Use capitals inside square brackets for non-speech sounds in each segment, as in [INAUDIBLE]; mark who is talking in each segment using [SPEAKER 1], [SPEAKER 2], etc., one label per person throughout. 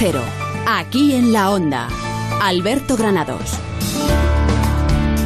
[SPEAKER 1] Cero, aquí en la onda. Alberto Granados.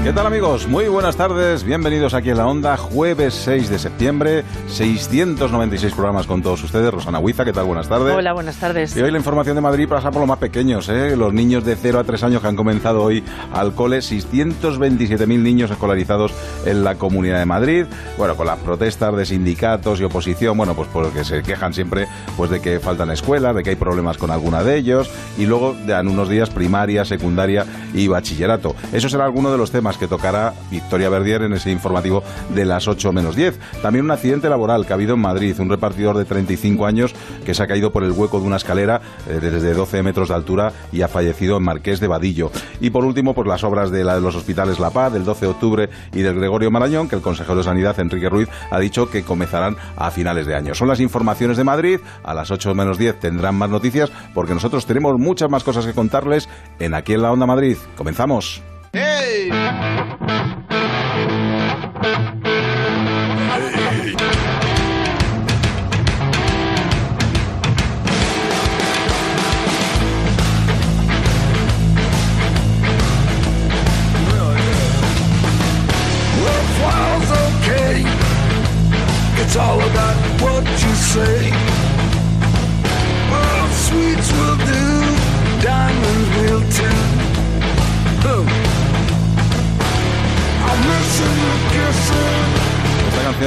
[SPEAKER 2] ¿Qué tal amigos? Muy buenas tardes, bienvenidos aquí en la onda, jueves 6 de septiembre, 696 programas con todos ustedes. Rosana Huiza, ¿qué tal? Buenas tardes.
[SPEAKER 3] Hola, buenas tardes.
[SPEAKER 2] Y hoy la información de Madrid pasa por los más pequeños, ¿eh? los niños de 0 a 3 años que han comenzado hoy al cole, 627.000 niños escolarizados en la Comunidad de Madrid. Bueno, con las protestas de sindicatos y oposición, bueno, pues porque se quejan siempre pues de que faltan escuelas, de que hay problemas con alguna de ellos, y luego dan unos días primaria, secundaria y bachillerato. Eso será alguno de los temas que tocará Victoria Verdier en ese informativo de las 8 menos 10. También un accidente laboral que ha habido en Madrid, un repartidor de 35 años que se ha caído por el hueco de una escalera eh, desde 12 metros de altura y ha fallecido en Marqués de Vadillo. Y por último, pues las obras de, la, de los hospitales La Paz del 12 de octubre y del Gregorio Marañón, que el consejero de Sanidad, Enrique Ruiz, ha dicho que comenzarán a finales de año. Son las informaciones de Madrid. A las 8 menos 10 tendrán más noticias porque nosotros tenemos muchas más cosas que contarles en Aquí en la Onda Madrid. Comenzamos. ¡Hey! It's all about what you say.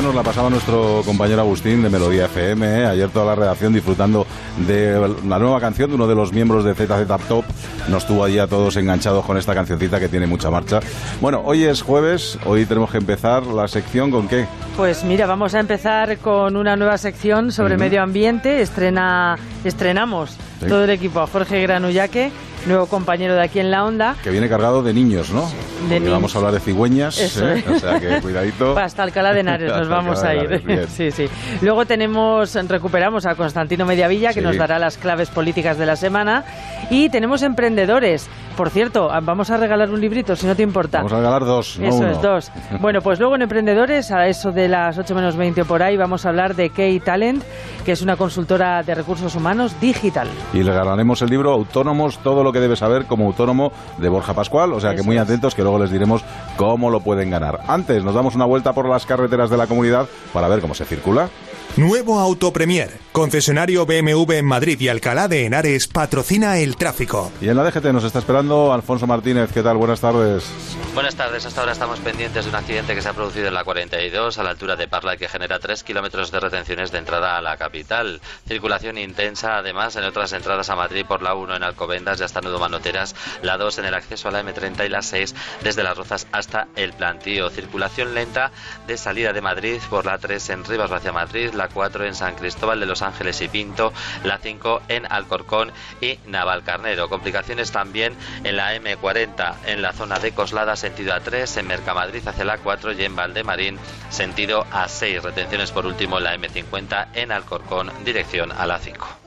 [SPEAKER 2] Nos la pasaba nuestro compañero Agustín de Melodía FM. ¿eh? Ayer toda la redacción disfrutando de la nueva canción de uno de los miembros de ZZ Top. Nos tuvo allí a todos enganchados con esta cancioncita que tiene mucha marcha. Bueno, hoy es jueves, hoy tenemos que empezar la sección con qué.
[SPEAKER 3] Pues mira, vamos a empezar con una nueva sección sobre medio ambiente. Estrena, estrenamos todo el equipo a Jorge Granullaque nuevo compañero de aquí en la onda.
[SPEAKER 2] Que viene cargado de niños, ¿no? De niños. vamos a hablar de cigüeñas, ¿eh? o sea que cuidadito. [LAUGHS]
[SPEAKER 3] Hasta Alcalá de Henares nos vamos a ir. [LAUGHS] sí, sí. Luego tenemos, recuperamos a Constantino Mediavilla, que nos dará las claves políticas de la semana. Y tenemos emprendedores. Por cierto, vamos a regalar un librito, si no te importa.
[SPEAKER 2] Vamos a regalar dos, no
[SPEAKER 3] Eso es, dos. [LAUGHS] Bueno, pues luego en Emprendedores, a eso de las 8 menos 20 por ahí, vamos a hablar de Key Talent, que es una consultora de recursos humanos digital.
[SPEAKER 2] Y le regalaremos el libro Autónomos, todo lo que debe saber como autónomo de Borja Pascual, o sea que muy atentos que luego les diremos cómo lo pueden ganar. Antes nos damos una vuelta por las carreteras de la comunidad para ver cómo se circula.
[SPEAKER 4] Nuevo Auto Premier, concesionario BMW en Madrid y Alcalá de Henares, patrocina el tráfico.
[SPEAKER 2] Y en la DGT nos está esperando Alfonso Martínez. ¿Qué tal? Buenas tardes.
[SPEAKER 5] Buenas tardes. Hasta ahora estamos pendientes de un accidente que se ha producido en la 42 a la altura de Parla y que genera 3 kilómetros de retenciones de entrada a la capital. Circulación intensa, además, en otras entradas a Madrid por la 1 en Alcobendas y hasta Nudo Manoteras, la 2 en el acceso a la M30 y la 6 desde Las Rozas hasta el Plantío. Circulación lenta de salida de Madrid por la 3 en Rivas hacia Madrid, la 4 en San Cristóbal de los Ángeles y Pinto, la 5 en Alcorcón y Navalcarnero. Complicaciones también en la M40 en la zona de Coslada, sentido A3, en Mercamadrid hacia la 4 y en Valdemarín, sentido A6. Retenciones por último en la M50 en Alcorcón, dirección a la 5.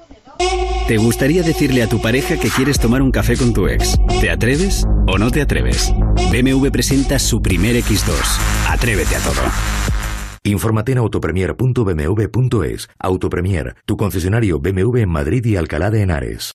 [SPEAKER 6] ¿Te gustaría decirle a tu pareja que quieres tomar un café con tu ex? ¿Te atreves o no te atreves? BMW presenta su primer X2. Atrévete a todo.
[SPEAKER 4] Infórmate en autopremier.bmw.es. Autopremier, tu concesionario BMW en Madrid y Alcalá de Henares.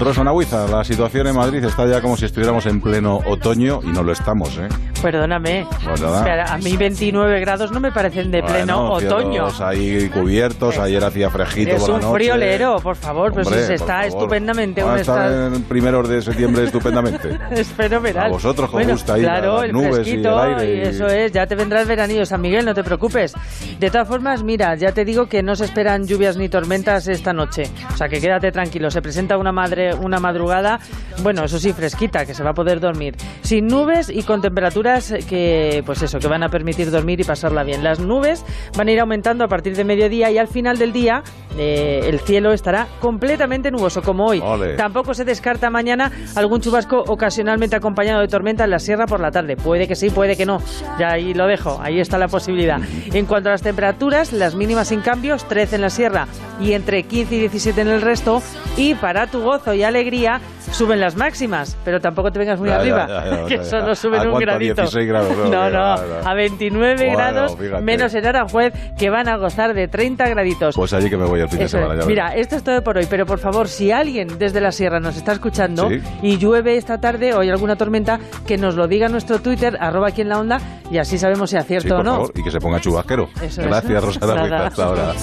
[SPEAKER 2] Rosana Huiza, la situación en Madrid está ya como si estuviéramos en pleno otoño y no lo estamos, ¿eh?
[SPEAKER 3] Perdóname. Pues a mí 29 grados no me parecen de pleno otoño.
[SPEAKER 2] ahí cubiertos, ayer hacía fresquito
[SPEAKER 3] es
[SPEAKER 2] un
[SPEAKER 3] friolero, por favor, pues se está estupendamente.
[SPEAKER 2] Va a estar en primeros de septiembre estupendamente. [LAUGHS]
[SPEAKER 3] es fenomenal.
[SPEAKER 2] A vosotros os gusta ahí
[SPEAKER 3] claro,
[SPEAKER 2] las nubes y el aire.
[SPEAKER 3] Y... Eso es, ya te vendrá el veranillo, San Miguel, no te preocupes. De todas formas, mira, ya te digo que no se esperan lluvias ni tormentas esta noche. O sea que quédate tranquilo, se presenta una madre una madrugada, bueno, eso sí, fresquita, que se va a poder dormir. Sin nubes y con temperaturas que, pues eso, que van a permitir dormir y pasarla bien. Las nubes van a ir aumentando a partir de mediodía y al final del día eh, el cielo estará completamente nuboso, como hoy. Tampoco se descarta mañana algún chubasco ocasionalmente acompañado de tormenta en la sierra por la tarde. Puede que sí, puede que no. Ya ahí lo dejo, ahí está la posibilidad. En cuanto a las temperaturas, las mínimas sin cambios, 13 en la sierra y entre 15 y 17 en el resto. Y para tu gozo y alegría suben las máximas, pero tampoco te vengas muy arriba, [LAUGHS] que solo suben un gradito.
[SPEAKER 2] 16 grados. [LAUGHS]
[SPEAKER 3] No, no, a 29 grados menos en Aranjuez, que van a gozar de 30 graditos.
[SPEAKER 2] Pues allí que me voy el fin de semana. Ya
[SPEAKER 3] Mira, esto es todo por hoy, pero por favor, si alguien desde la sierra nos está escuchando y llueve esta tarde o hay alguna tormenta, que nos lo diga en nuestro Twitter, arroba aquí en la onda, y así sabemos si acierto o no.
[SPEAKER 2] y que se ponga chubasquero. Gracias, Rosana. Hasta ahora.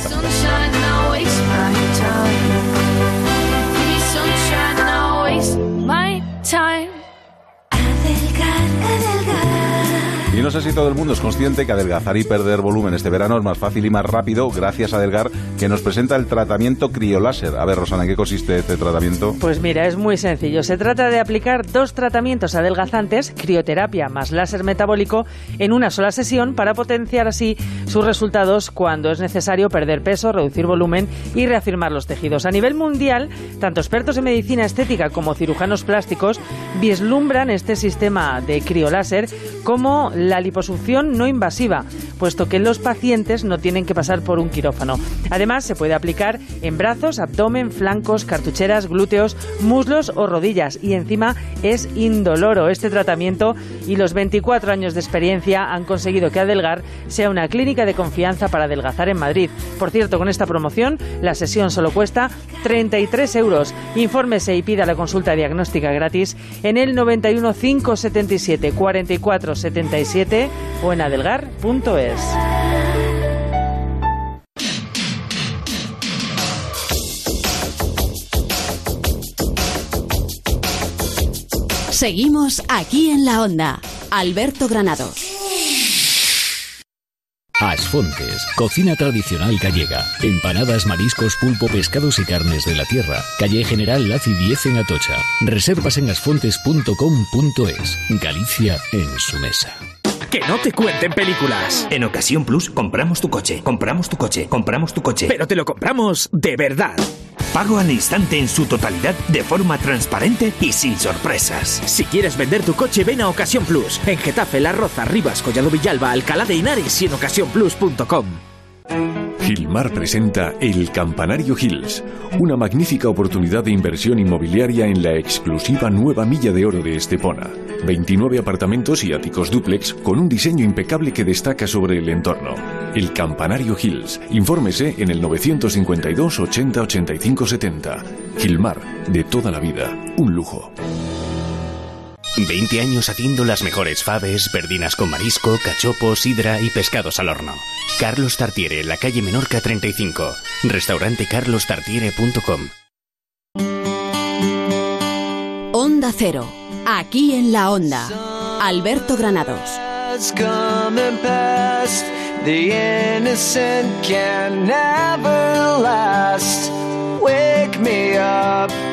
[SPEAKER 2] time. Y no sé si todo el mundo es consciente que adelgazar y perder volumen este verano es más fácil y más rápido gracias a Delgar, que nos presenta el tratamiento crioláser. A ver, Rosana, ¿en qué consiste este tratamiento?
[SPEAKER 3] Pues mira, es muy sencillo. Se trata de aplicar dos tratamientos adelgazantes, crioterapia más láser metabólico, en una sola sesión para potenciar así sus resultados cuando es necesario perder peso, reducir volumen y reafirmar los tejidos. A nivel mundial, tanto expertos en medicina estética como cirujanos plásticos vislumbran este sistema de crioláser como la liposucción no invasiva, puesto que los pacientes no tienen que pasar por un quirófano. Además, se puede aplicar en brazos, abdomen, flancos, cartucheras, glúteos, muslos o rodillas y encima es indoloro. Este tratamiento y los 24 años de experiencia han conseguido que Adelgar sea una clínica de confianza para adelgazar en Madrid. Por cierto, con esta promoción, la sesión solo cuesta 33 euros. Infórmese y pida la consulta diagnóstica gratis en el 91 577 44 77 o en adelgar.es.
[SPEAKER 7] Seguimos aquí en la onda. Alberto Granado.
[SPEAKER 6] Asfontes, cocina tradicional gallega. Empanadas, mariscos, pulpo, pescados y carnes de la tierra. Calle General Laci 10 en Atocha. Reservas en asfontes.com.es. Galicia en su mesa.
[SPEAKER 8] Que no te cuenten películas.
[SPEAKER 9] En Ocasión Plus compramos tu coche, compramos tu coche, compramos tu coche.
[SPEAKER 8] Pero te lo compramos de verdad.
[SPEAKER 9] Pago al instante en su totalidad de forma transparente y sin sorpresas.
[SPEAKER 8] Si quieres vender tu coche, ven a Ocasión Plus. En Getafe, La Roza, Rivas, Collado Villalba, Alcalá de Henares y en ocasiónplus.com.
[SPEAKER 10] Gilmar presenta El Campanario Hills, una magnífica oportunidad de inversión inmobiliaria en la exclusiva nueva milla de oro de Estepona. 29 apartamentos y áticos dúplex con un diseño impecable que destaca sobre el entorno. El Campanario Hills. Infórmese en el 952 80 85 70. Gilmar, de toda la vida, un lujo.
[SPEAKER 11] 20 años haciendo las mejores faves, perdinas con marisco, cachopos, sidra y pescados al horno. Carlos Tartiere, la calle Menorca 35. Restaurante carlostartiere.com.
[SPEAKER 7] Onda Cero. Aquí en la Onda. Alberto Granados. Wake me up.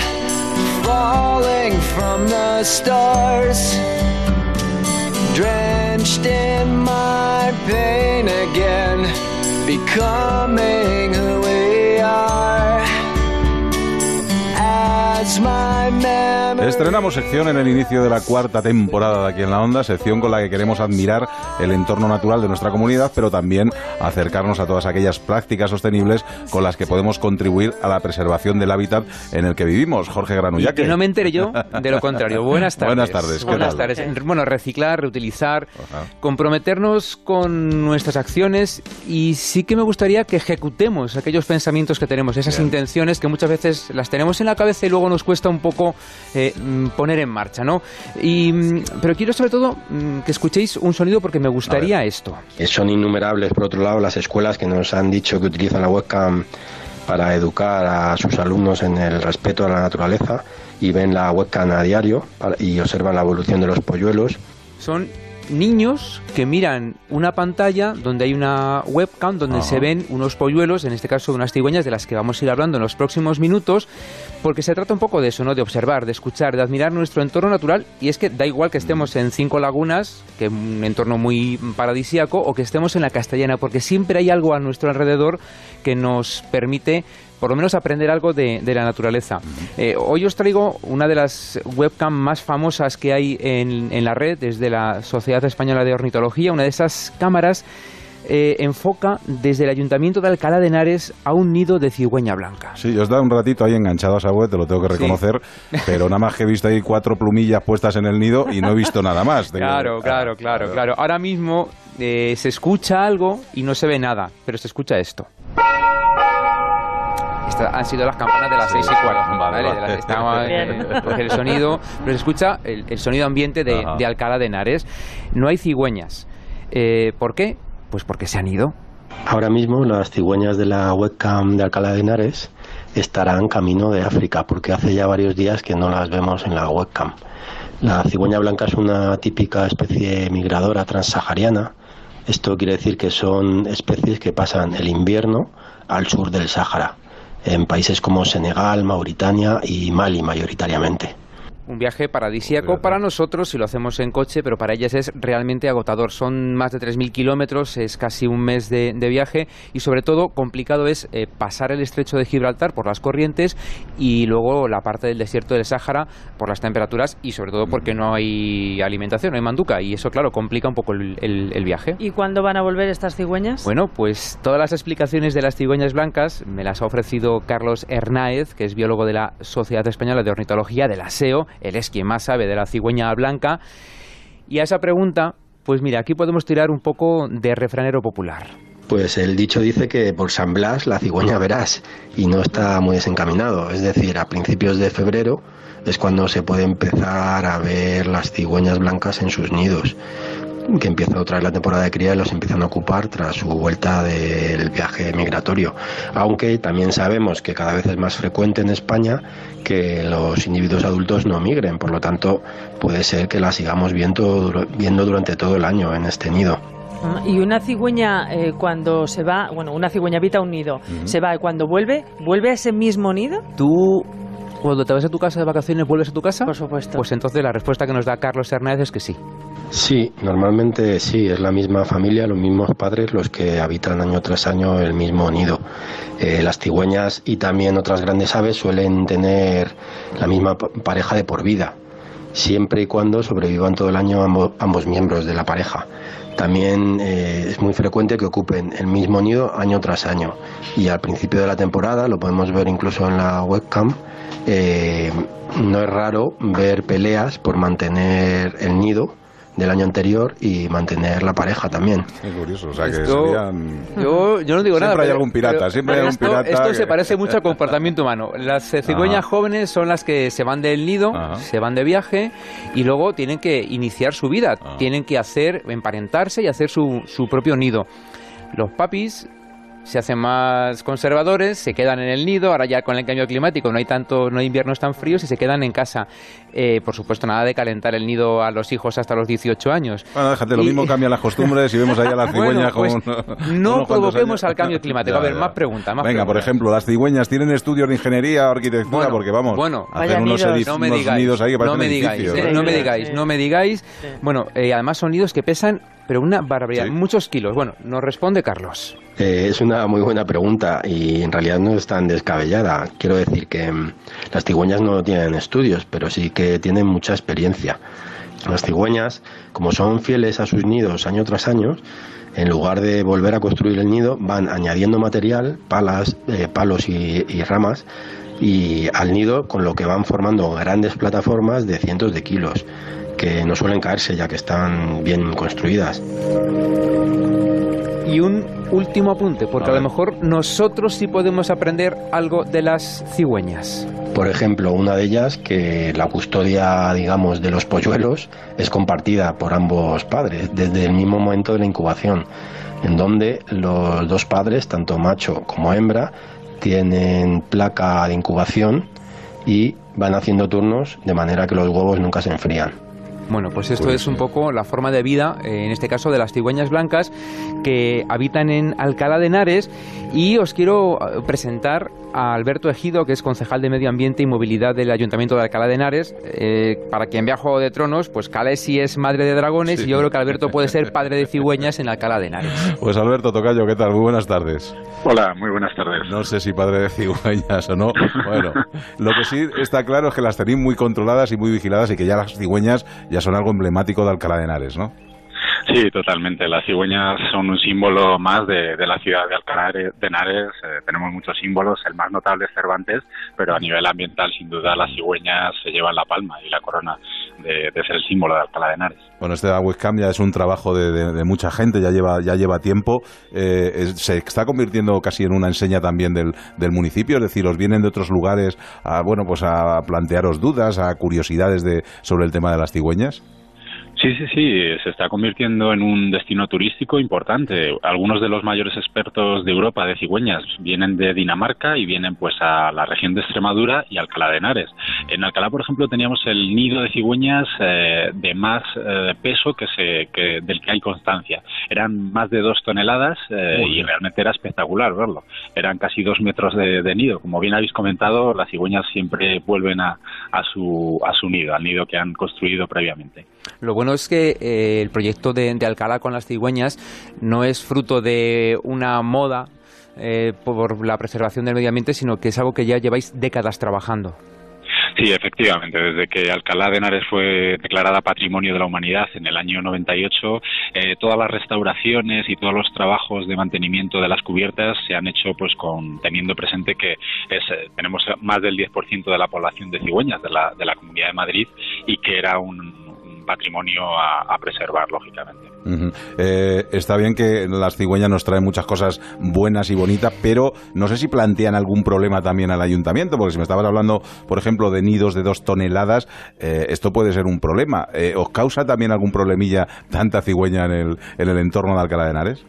[SPEAKER 7] falling from the stars, drenched in my pain again, becoming who Estrenamos sección en el inicio de la cuarta temporada de aquí en la Onda, sección con la que queremos admirar el entorno natural de nuestra comunidad, pero también acercarnos a todas aquellas prácticas sostenibles con las que podemos contribuir a la preservación del hábitat en el que vivimos. Jorge Granullaque.
[SPEAKER 12] Que no me entere yo de lo contrario. [LAUGHS] Buenas tardes.
[SPEAKER 2] Buenas tardes.
[SPEAKER 12] Buenas tardes. Bueno, reciclar, reutilizar, comprometernos con nuestras acciones y sí que me gustaría que ejecutemos aquellos pensamientos que tenemos, esas intenciones que muchas veces las tenemos en la cabeza y luego nos cuesta un poco eh, Mm, poner en marcha, ¿no? Y, mm, pero quiero sobre todo mm, que escuchéis un sonido porque me gustaría esto.
[SPEAKER 13] Son innumerables, por otro lado, las escuelas que nos han dicho que utilizan la webcam para educar a sus alumnos en el respeto a la naturaleza y ven la webcam a diario y observan la evolución de los polluelos.
[SPEAKER 12] Son niños que miran una pantalla donde hay una webcam donde se ven unos polluelos, en este caso unas cigüeñas de las que vamos a ir hablando en los próximos minutos, porque se trata un poco de eso, ¿no? De observar, de escuchar, de admirar nuestro entorno natural y es que da igual que estemos en Cinco Lagunas, que es un entorno muy paradisíaco, o que estemos en la Castellana, porque siempre hay algo a nuestro alrededor que nos permite por lo menos aprender algo de, la naturaleza. Eh, hoy os traigo una de las webcam más famosas que hay en, en la red, desde la Sociedad Española de Ornitología, una de esas cámaras eh, enfoca desde el Ayuntamiento de Alcalá de Henares a un nido de cigüeña blanca.
[SPEAKER 14] Sí, os da un ratito ahí enganchado a esa web, te lo tengo que reconocer, pero nada más que he visto ahí cuatro plumillas puestas en el nido y no he visto nada más. [LAUGHS]
[SPEAKER 12] Claro, claro, claro, claro. Ahora mismo eh, se escucha algo y no se ve nada, pero se escucha esto. Estas han sido las campanas de las seis y cuarto. ¿vale? [LAUGHS] el sonido, pero se escucha el, sonido ambiente de, Alcalá de Henares. No hay cigüeñas. Eh, ¿Por qué? Pues porque se han ido.
[SPEAKER 13] Ahora mismo las cigüeñas de la webcam de Alcalá de Henares estarán camino de África, porque hace ya varios días que no las vemos en la webcam. La cigüeña blanca es una típica especie migradora transsahariana. Esto quiere decir que son especies que pasan el invierno al sur del Sáhara, en países como Senegal, Mauritania y Mali mayoritariamente
[SPEAKER 12] un viaje paradisíaco para nosotros si lo hacemos en coche, pero para ellas es realmente agotador. Son más de 3.000 kilómetros, es casi un mes de, viaje y sobre todo complicado es eh, pasar el estrecho de Gibraltar por las corrientes y luego la parte del desierto del Sáhara por las temperaturas y sobre todo porque no hay alimentación, no hay manduca y eso claro complica un poco el, el viaje.
[SPEAKER 3] ¿Y cuándo van a volver estas cigüeñas?
[SPEAKER 12] Bueno, pues todas las explicaciones de las cigüeñas blancas me las ha ofrecido Carlos Hernáez, que es biólogo de la Sociedad Española de Ornitología, de la SEO, él es quien más sabe de la cigüeña blanca. Y a esa pregunta, pues mira, aquí podemos tirar un poco de refranero popular.
[SPEAKER 13] Pues el dicho dice que por San Blas la cigüeña verás y no está muy desencaminado. Es decir, a principios de febrero es cuando se puede empezar a ver las cigüeñas blancas en sus nidos que empieza otra vez la temporada de cría y los empiezan a ocupar tras su vuelta del viaje migratorio. Aunque también sabemos que cada vez es más frecuente en España que los individuos adultos no migren, por lo tanto puede ser que la sigamos viendo, viendo durante todo el año en este nido.
[SPEAKER 3] Y una cigüeña eh, cuando se va, bueno, una cigüeña habita un nido, se va y cuando vuelve, ¿vuelve a ese mismo nido?
[SPEAKER 12] Tú cuando te vas a tu casa de vacaciones, ¿vuelves a tu casa?
[SPEAKER 3] Por supuesto.
[SPEAKER 12] Pues entonces la respuesta que nos da Carlos Hernández es que sí.
[SPEAKER 13] Sí, normalmente sí, es la misma familia, los mismos padres los que habitan año tras año el mismo nido. Eh, las cigüeñas y también otras grandes aves suelen tener la misma pareja de por vida, siempre y cuando sobrevivan todo el año ambos, miembros de la pareja. También eh, es muy frecuente que ocupen el mismo nido año tras año y al principio de la temporada, lo podemos ver incluso en la webcam, eh, no es raro ver peleas por mantener el nido del año anterior y mantener la pareja también.
[SPEAKER 14] Es curioso, o sea que serían...
[SPEAKER 12] yo, yo, no digo
[SPEAKER 14] nada.
[SPEAKER 12] Siempre
[SPEAKER 14] hay algún pirata, siempre hay algún pirata.
[SPEAKER 12] Esto se parece mucho al comportamiento humano. Las eh, cigüeñas jóvenes son las que se van del nido, se van de viaje y luego tienen que iniciar su vida, tienen que hacer, emparentarse y hacer su, su propio nido. Los papis se hacen más conservadores, se quedan en el nido, ahora ya con el cambio climático no hay tanto, no hay inviernos tan fríos y se quedan en casa. Eh, por supuesto, nada de calentar el nido a los hijos hasta los 18 años.
[SPEAKER 14] Bueno, déjate, lo mismo cambian las costumbres y vemos allá las [LAUGHS] cigüeñas
[SPEAKER 12] pues No [LAUGHS] provoquemos al cambio climático. a ver, más preguntas.
[SPEAKER 14] Venga, por ejemplo, las cigüeñas tienen estudios de ingeniería o arquitectura porque vamos,
[SPEAKER 12] bueno,
[SPEAKER 14] hacen unos,
[SPEAKER 12] nidos, no me digáis,
[SPEAKER 14] nidos ahí que
[SPEAKER 12] no me digáis, no me digáis, no me digáis. Bueno, eh, además son nidos que pesan pero una barbaridad, muchos kilos. Bueno, nos responde Carlos.
[SPEAKER 13] Eh, es una muy buena pregunta y en realidad no es tan descabellada. Quiero decir que mm, las cigüeñas no tienen estudios, pero sí que tienen mucha experiencia. Las cigüeñas, como son fieles a sus nidos año tras año, en lugar de volver a construir el nido, van añadiendo material, palas, eh, palos y, y ramas, y al nido, con lo que van formando grandes plataformas de cientos de kilos que no suelen caerse ya que están bien construidas.
[SPEAKER 12] Y un último apunte, porque a, lo mejor nosotros sí podemos aprender algo de las cigüeñas.
[SPEAKER 13] Por ejemplo, una de ellas, que la custodia, digamos, de los polluelos es compartida por ambos padres desde el mismo momento de la incubación, en donde los dos padres, tanto macho como hembra, tienen placa de incubación y van haciendo turnos de manera que los huevos nunca se enfrían.
[SPEAKER 12] Bueno, pues esto es un poco la forma de vida, eh, en este caso de las cigüeñas blancas, que habitan en Alcalá de Henares. Y os quiero eh, presentar a Alberto Ejido, que es concejal de Medio Ambiente y Movilidad del Ayuntamiento de Alcalá de Henares. Eh, para quien vea Juego de Tronos, pues Calesi es madre de dragones y yo creo que Alberto puede ser padre de cigüeñas en Alcalá de Henares. [LAUGHS]
[SPEAKER 2] Pues Alberto Tocayo, ¿qué tal? Muy buenas tardes.
[SPEAKER 15] Hola, muy buenas tardes.
[SPEAKER 2] No sé si padre de cigüeñas o no. Bueno, lo que sí está claro es que las tenéis muy controladas y muy vigiladas y que ya las cigüeñas ya son algo emblemático de Alcalá de Henares, ¿no?
[SPEAKER 15] Sí, totalmente. Las cigüeñas son un símbolo más de, la ciudad de Alcalá de Henares. Eh, tenemos muchos símbolos, el más notable es Cervantes, pero a nivel ambiental, sin duda, las cigüeñas se llevan la palma y la corona de, ser el símbolo de Alcalá de Henares.
[SPEAKER 2] Bueno, este webcam ya es un trabajo de, mucha gente, ya lleva, ya lleva tiempo. Eh, se está convirtiendo casi en una enseña también del, del municipio, es decir, os vienen de otros lugares a, bueno, pues a plantearos dudas, a curiosidades de, sobre el tema de las cigüeñas.
[SPEAKER 15] Sí, sí, sí, se está convirtiendo en un destino turístico importante. Algunos de los mayores expertos de Europa de cigüeñas vienen de Dinamarca y vienen pues a la región de Extremadura y Alcalá de Henares. En Alcalá, por ejemplo, teníamos el nido de cigüeñas eh, de más eh, peso que se, que, del que hay constancia. Eran más de dos toneladas eh, y realmente era espectacular verlo. Eran casi dos metros de, nido. Como bien habéis comentado, las cigüeñas siempre vuelven a, a, su, a su nido, al nido que han construido previamente.
[SPEAKER 12] Lo bueno es que eh, el proyecto de, Alcalá con las cigüeñas no es fruto de una moda eh, por la preservación del medio ambiente, sino que es algo que ya lleváis décadas trabajando.
[SPEAKER 15] Sí, efectivamente. Desde que Alcalá de Henares fue declarada Patrimonio de la Humanidad en el año 98, eh, todas las restauraciones y todos los trabajos de mantenimiento de las cubiertas se han hecho pues con teniendo presente que tenemos más del 10% de la población de cigüeñas de la, de la Comunidad de Madrid y que era un, patrimonio a, preservar, lógicamente.
[SPEAKER 2] Eh, está bien que las cigüeñas nos traen muchas cosas buenas y bonitas, pero no sé si plantean algún problema también al ayuntamiento, porque si me estabas hablando, por ejemplo, de nidos de dos toneladas, eh, esto puede ser un problema. Eh, ¿Os causa también algún problemilla tanta cigüeña en el, en el entorno de Alcalá de Henares?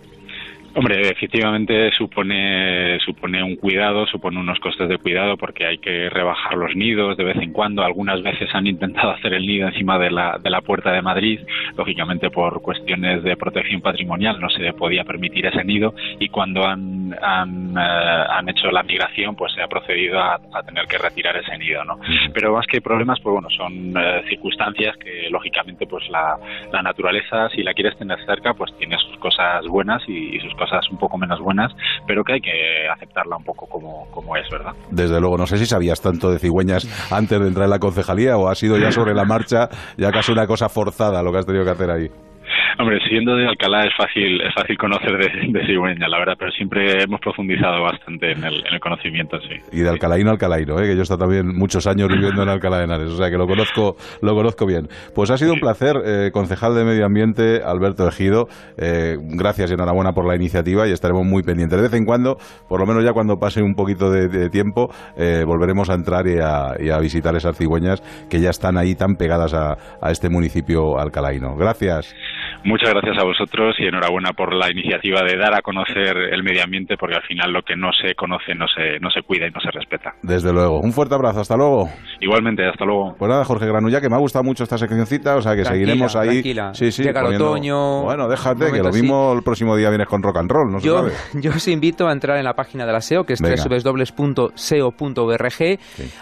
[SPEAKER 15] Hombre, efectivamente supone, supone un cuidado, supone unos costes de cuidado porque hay que rebajar los nidos de vez en cuando. Algunas veces han intentado [LAUGHS] hacer el nido encima de la, de la puerta de Madrid, lógicamente por cuestiones de protección patrimonial no se podía permitir ese nido y cuando han, han, eh, han hecho la migración pues se ha procedido a, tener que retirar ese nido, ¿no? Pero más que problemas, pues bueno, son eh, circunstancias que lógicamente pues la, la naturaleza, si la quieres tener cerca, pues tiene sus cosas buenas y, y sus cosas un poco menos buenas, pero que hay que aceptarla un poco como, como es, ¿verdad?
[SPEAKER 2] Desde luego, no sé si sabías tanto de cigüeñas [LAUGHS] antes de entrar en la concejalía o ha sido ya sobre la marcha, ya casi una cosa forzada lo que has tenido que hacer ahí.
[SPEAKER 15] Hombre, siendo de Alcalá es fácil es fácil conocer de, de la verdad, pero siempre hemos profundizado bastante en el, conocimiento, sí.
[SPEAKER 2] Y de Alcalaíno a Alcalaíno, ¿eh? que yo he estado también muchos años viviendo en Alcalá de Henares, o sea que lo conozco, lo conozco bien. Pues ha sido un placer, eh, concejal de Medio Ambiente, Alberto Ejido. Eh, gracias y enhorabuena por la iniciativa y estaremos muy pendientes. De vez en cuando, por lo menos ya cuando pase un poquito de, tiempo, eh, volveremos a entrar y a, visitar esas cigüeñas que ya están ahí tan pegadas a, a este municipio alcalaíno. Gracias.
[SPEAKER 15] Muchas gracias a vosotros y enhorabuena por la iniciativa de dar a conocer el medio ambiente, porque al final lo que no se conoce no se, no se cuida y no se respeta.
[SPEAKER 2] Desde luego. Un fuerte abrazo. Hasta luego.
[SPEAKER 15] Igualmente, hasta luego.
[SPEAKER 2] Pues nada, Jorge Granulla, que me ha gustado mucho esta seccioncita, o sea que seguiremos ahí.
[SPEAKER 12] Tranquila. Sí, sí. Llega el otoño.
[SPEAKER 2] Bueno, déjate, que lo mismo el próximo día vienes con rock and roll, no
[SPEAKER 12] yo,
[SPEAKER 2] se sabe. [LAUGHS]
[SPEAKER 12] Yo os invito a entrar en la página de la SEO, que es www.seo.org.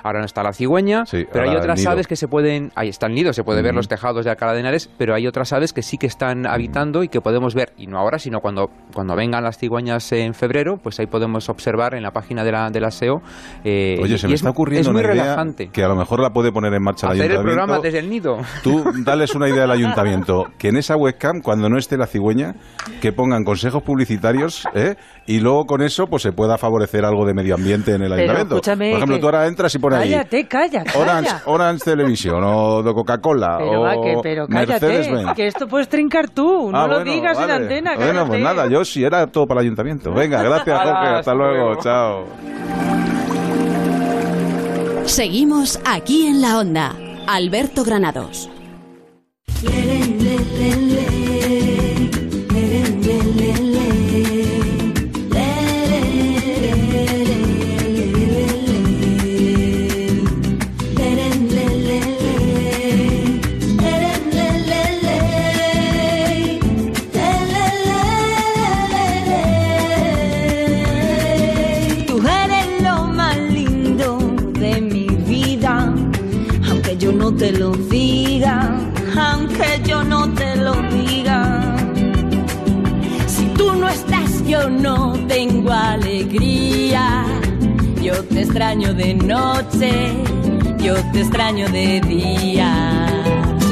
[SPEAKER 12] Ahora no está la cigüeña, pero hay otras aves que se pueden. Ahí está el nido, se puede ver los tejados de Alcalá de Henares, pero hay otras aves que sí que están habitando y que podemos ver, y no ahora, sino cuando, cuando vengan las cigüeñas en febrero, pues ahí podemos observar en la página de la, de la SEO.
[SPEAKER 2] Eh, Oye, se me está ocurriendo
[SPEAKER 12] es muy
[SPEAKER 2] una
[SPEAKER 12] relajante.
[SPEAKER 2] que a lo mejor la puede poner en marcha
[SPEAKER 12] el
[SPEAKER 2] ayuntamiento.
[SPEAKER 12] el programa desde el nido. [LAUGHS]
[SPEAKER 2] Tú dales una idea al ayuntamiento, que en esa webcam, cuando no esté la cigüeña, que pongan consejos publicitarios, ¿eh? Y luego con eso pues se pueda favorecer algo de medio ambiente en el ayuntamiento. Por
[SPEAKER 3] ejemplo,
[SPEAKER 2] tú ahora entras y pones
[SPEAKER 3] ahí... Cállate, calla,
[SPEAKER 2] Orange, Orange Televisión, o de Coca-Cola, o
[SPEAKER 3] pero cállate, que esto puedes trincar tú, no
[SPEAKER 2] ah,
[SPEAKER 3] lo digas en antena
[SPEAKER 2] bueno, pues nada, yo sí era todo para el ayuntamiento. Venga, gracias [LAUGHS] Jorge, hasta luego, chao.
[SPEAKER 16] Seguimos aquí en la onda. Alberto Granados.
[SPEAKER 17] Tengo alegría. Yo te extraño de noche, yo te extraño de día.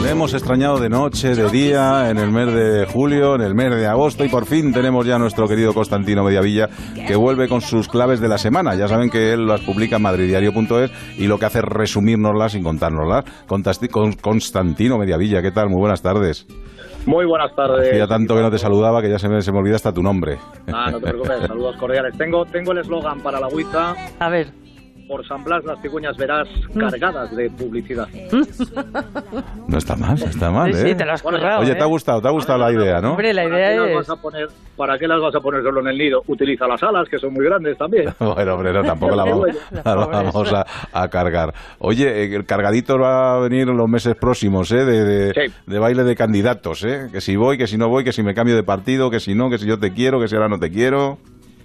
[SPEAKER 2] Le hemos extrañado de noche, de día, en el mes de julio, en el mes de agosto y por fin tenemos ya nuestro querido Constantino Mediavilla que vuelve con sus claves de la semana. Ya saben que él las publica en madridiario.es y lo que hace es resumírnoslas sin contárnoslas. Constantino Mediavilla, ¿qué tal? Muy buenas tardes.
[SPEAKER 18] Muy buenas tardes.
[SPEAKER 2] Hacía tanto que no te saludaba que ya se me, se me olvida hasta tu nombre.
[SPEAKER 18] Ah, no te preocupes, saludos cordiales. Tengo, tengo el eslogan para la agüita.
[SPEAKER 3] A ver
[SPEAKER 18] por San Blas las cigüeñas verás cargadas de publicidad. [LAUGHS]
[SPEAKER 2] No está mal, está mal,
[SPEAKER 3] ¿eh? Sí, te lo has currado,
[SPEAKER 2] Oye, te ha
[SPEAKER 3] ¿eh?
[SPEAKER 2] gustado, te ha gustado la idea, ¿no?
[SPEAKER 3] Hombre, la idea
[SPEAKER 18] es... ¿Para qué las vas a poner solo en el nido? Utiliza las alas, que son muy grandes también. [LAUGHS]
[SPEAKER 2] bueno, hombre, no, tampoco la [LAUGHS] vamos, la vamos a, cargar. Oye, eh, el cargadito va a venir en los meses próximos, ¿eh? De, de, baile de candidatos, ¿eh? Que si voy, que si no voy, que si me cambio de partido, que si no, que si yo te quiero, que si ahora no te quiero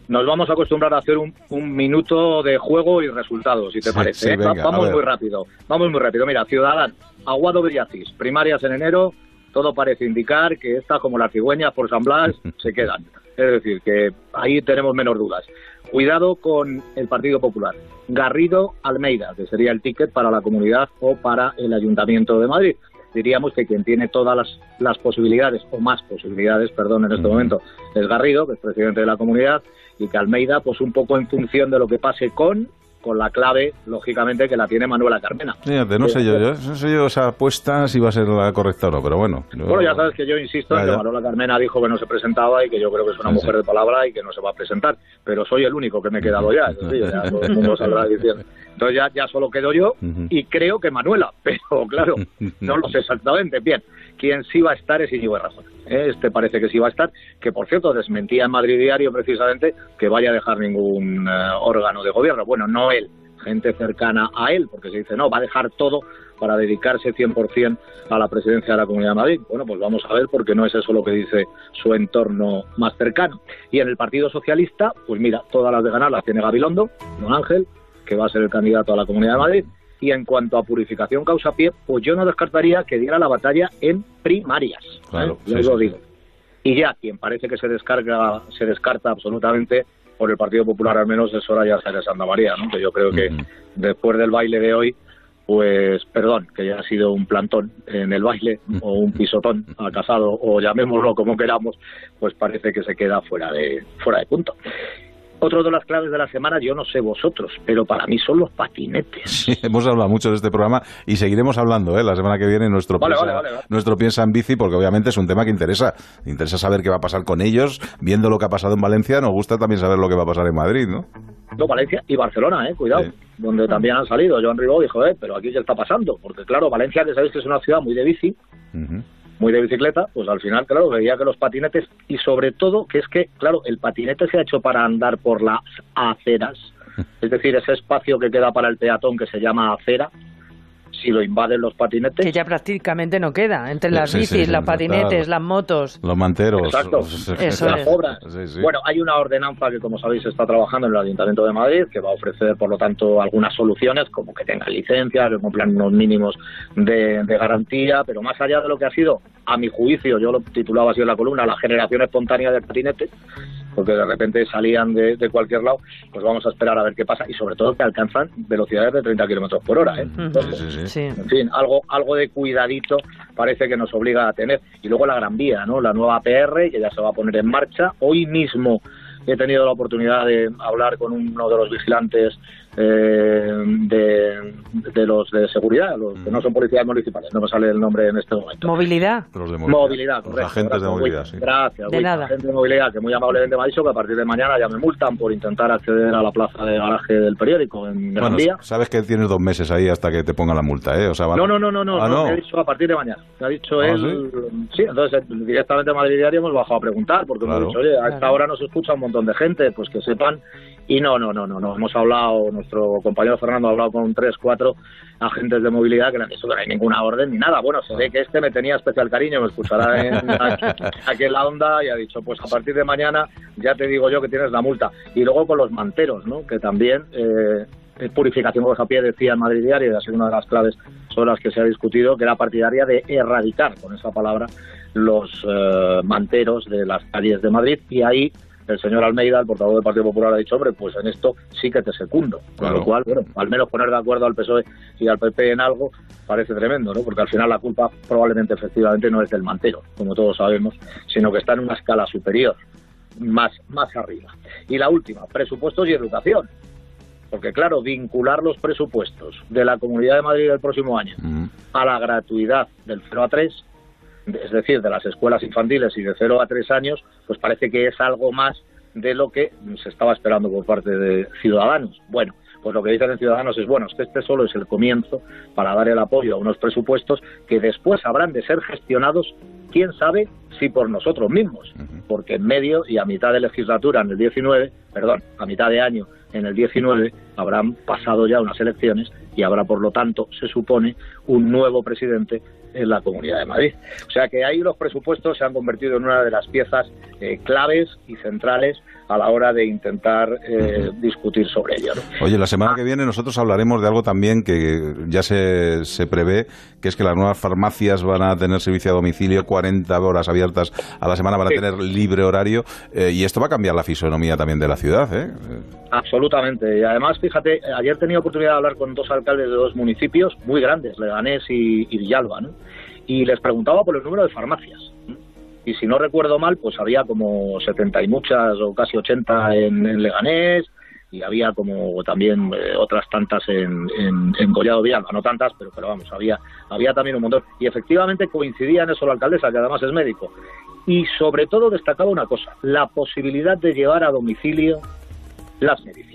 [SPEAKER 18] nos vamos a acostumbrar a hacer un, minuto de juego y resultados, si te parece. ¿eh? vamos muy rápido, vamos muy rápido. Mira, Ciudadán, Aguado Villacis, primarias en enero, todo parece indicar que estas, como las cigüeñas por San Blas, [LAUGHS] se quedan. Es decir, que ahí tenemos menos dudas. Cuidado con el Partido Popular. Garrido Almeida, que sería el ticket para la comunidad o para el Ayuntamiento de Madrid. Diríamos que quien tiene todas las, las posibilidades, o más posibilidades, perdón, en este momento, es Garrido, que es presidente de la comunidad, y que Almeida, pues un poco en función de lo que pase con con la clave, lógicamente, que la tiene Manuela Carmena.
[SPEAKER 2] Fíjate, no sé yo, yo, no sé yo esa apuesta si va a ser la correcta o no, pero bueno.
[SPEAKER 18] Bueno, ya sabes que yo insisto en que Manuela Carmena dijo que no se presentaba y que yo creo que es una mujer de palabra y que no se va a presentar, pero soy el único que me he quedado ya, sí, ya todo el mundo [LAUGHS] saldrá diciendo. Entonces ya, ya solo quedo yo y creo que Manuela, [LAUGHS] pero claro, [LAUGHS] no lo sé exactamente. Bien, quien sí va a estar es Íñigo Errejón. Este parece que sí va a estar, que por cierto desmentía en Madrid Diario precisamente que vaya a dejar ningún eh, órgano de gobierno. Bueno, no él, gente cercana a él, porque se dice, no, va a dejar todo para dedicarse 100% a la presidencia de la Comunidad de Madrid. Bueno, pues vamos a ver, porque no es eso lo que dice su entorno más cercano. Y en el Partido Socialista, pues mira, todas las de ganar las tiene Gabilondo, don Ángel, que va a ser el candidato a la Comunidad de Madrid, y en cuanto a purificación causa pie, pues yo no descartaría que diera la batalla en primarias. ¿eh? Claro, lo digo. Y ya quien parece que se descarga, se descarta absolutamente por el Partido Popular al menos es Soraya Sáenz Santa María, ¿no? que yo creo que después del baile de hoy, pues perdón, que ya ha sido un plantón en el baile o un [LAUGHS] pisotón al casado o llamémoslo como queramos, pues parece que se queda fuera de fuera de punto. Otro de las claves de la semana, yo no sé vosotros, pero para mí son los patinetes.
[SPEAKER 2] Sí, [LAUGHS] hemos hablado mucho de este programa y seguiremos hablando ¿eh? la semana que viene nuestro, piensa, nuestro piensa en bici, porque obviamente es un tema que interesa. Interesa saber qué va a pasar con ellos. Viendo lo que ha pasado en Valencia, nos gusta también saber lo que va a pasar en Madrid, ¿no?
[SPEAKER 18] No, Valencia y Barcelona, eh, cuidado, donde también han salido. Joan Ribó dijo, eh, pero aquí ya está pasando, porque claro, Valencia, que sabéis que es una ciudad muy de bici, muy de bicicleta, pues al final, claro, veía que los patinetes, y sobre todo que es que, claro, el patinete se ha hecho para andar por las aceras, [LAUGHS] es decir, ese espacio que queda para el peatón que se llama acera, si lo invaden los patinetes.
[SPEAKER 3] Que ya prácticamente no queda, entre las bicis, las patinetes, las motos.
[SPEAKER 2] Los manteros.
[SPEAKER 18] Exacto, las obras. Bueno, hay una ordenanza que, como sabéis, está trabajando en el Ayuntamiento de Madrid, que va a ofrecer, por lo tanto, algunas soluciones, como que tengan licencia, que cumplan unos mínimos de, de garantía, pero más allá de lo que ha sido, a mi juicio, yo lo titulaba así en la columna, la generación espontánea del patinete, porque de repente salían de, cualquier lado, pues vamos a esperar a ver qué pasa y sobre todo que alcanzan velocidades de 30 kilómetros por hora. ¿eh? En fin, algo, algo de cuidadito parece que nos obliga a tener. Y luego la Gran Vía, ¿no? la nueva PR, que ya se va a poner en marcha. Hoy mismo he tenido la oportunidad de hablar con uno de los vigilantes eh, de, de, los de seguridad, los que no son policías municipales, no me sale el nombre en este momento.
[SPEAKER 3] Movilidad.
[SPEAKER 18] movilidad.
[SPEAKER 2] correcto. agentes de movilidad, sí.
[SPEAKER 18] Gracias.
[SPEAKER 3] De nada.
[SPEAKER 18] Agentes de movilidad que muy amablemente me ha dicho que a partir de mañana ya me multan por intentar acceder a la plaza de garaje del periódico en Gran Vía.
[SPEAKER 2] Sabes que tienes dos meses ahí hasta que te pongan la multa, ¿eh? O sea,
[SPEAKER 18] No, no, no, no, no,
[SPEAKER 2] ah, no,
[SPEAKER 18] me ha dicho a partir de mañana. Me ha dicho ah, él. ¿sí? entonces directamente a Madrid Diario hemos bajado a preguntar porque me ha dicho, oye, a esta hora nos escucha un montón de gente, pues que sepan. Y no, no, no, no, no. Hemos hablado, nuestro compañero Fernando ha hablado con tres, cuatro agentes de movilidad que le han dicho que no hay ninguna orden ni nada. Bueno, se ve que este me tenía especial cariño, me escuchará en, aquí, en la onda y ha dicho, pues a partir de mañana ya te digo yo que tienes la multa. Y luego con los manteros, ¿no? Que también... Eh, purificación pie decía en Madrid Diario, y ha sido una de las claves sobre las que se ha discutido, que era partidaria de erradicar, con esa palabra, los eh, manteros de las calles de Madrid. Y ahí el señor Almeida, el portavoz del Partido Popular, ha dicho, hombre, pues en esto sí que te secundo. Con lo cual, bueno, al menos poner de acuerdo al PSOE y al PP en algo parece tremendo, ¿no? Porque al final la culpa probablemente efectivamente no es del mantero, como todos sabemos, sino que está en una escala superior, más, más arriba. Y la última, presupuestos y educación. Porque claro, vincular los presupuestos de la Comunidad de Madrid del próximo año mm. a la gratuidad del 0 a 3 es decir, de las escuelas infantiles y de 0 a 3 años, pues parece que es algo más de lo que se estaba esperando por parte de Ciudadanos. Bueno, pues lo que dicen Ciudadanos es, bueno, que este solo es el comienzo para dar el apoyo a unos presupuestos que después habrán de ser gestionados, quién sabe, si por nosotros mismos, porque en medio y a mitad de legislatura en el 19, perdón, a mitad de año en el 19 habrán pasado ya unas elecciones y habrá, por lo tanto, se supone, un nuevo presidente en la Comunidad de Madrid. O sea que ahí los presupuestos se han convertido en una de las piezas eh, claves y centrales a la hora de intentar eh, discutir sobre ello.
[SPEAKER 2] Oye, la semana que viene nosotros hablaremos de algo también que ya se, se prevé, que es que las nuevas farmacias van a tener servicio a domicilio 40 horas abiertas a la semana, van a tener libre horario eh, y esto va a cambiar la fisonomía también de la ciudad. ¿eh?
[SPEAKER 18] Absolutamente. Y además, fíjate, ayer tenía oportunidad de hablar con dos alcaldes de dos municipios muy grandes, Leganés y, y Villalba, ¿no? y les preguntaba por el número de farmacias y si no recuerdo mal, pues había como 70 y muchas o casi 80 en, Leganés y había como también eh, otras tantas en, en, en Collado Villalba, no tantas, pero, pero vamos, había, había también un montón. Y efectivamente coincidía en eso la alcaldesa, que además es médico. Y sobre todo destacaba una cosa, la posibilidad de llevar a domicilio las medicinas.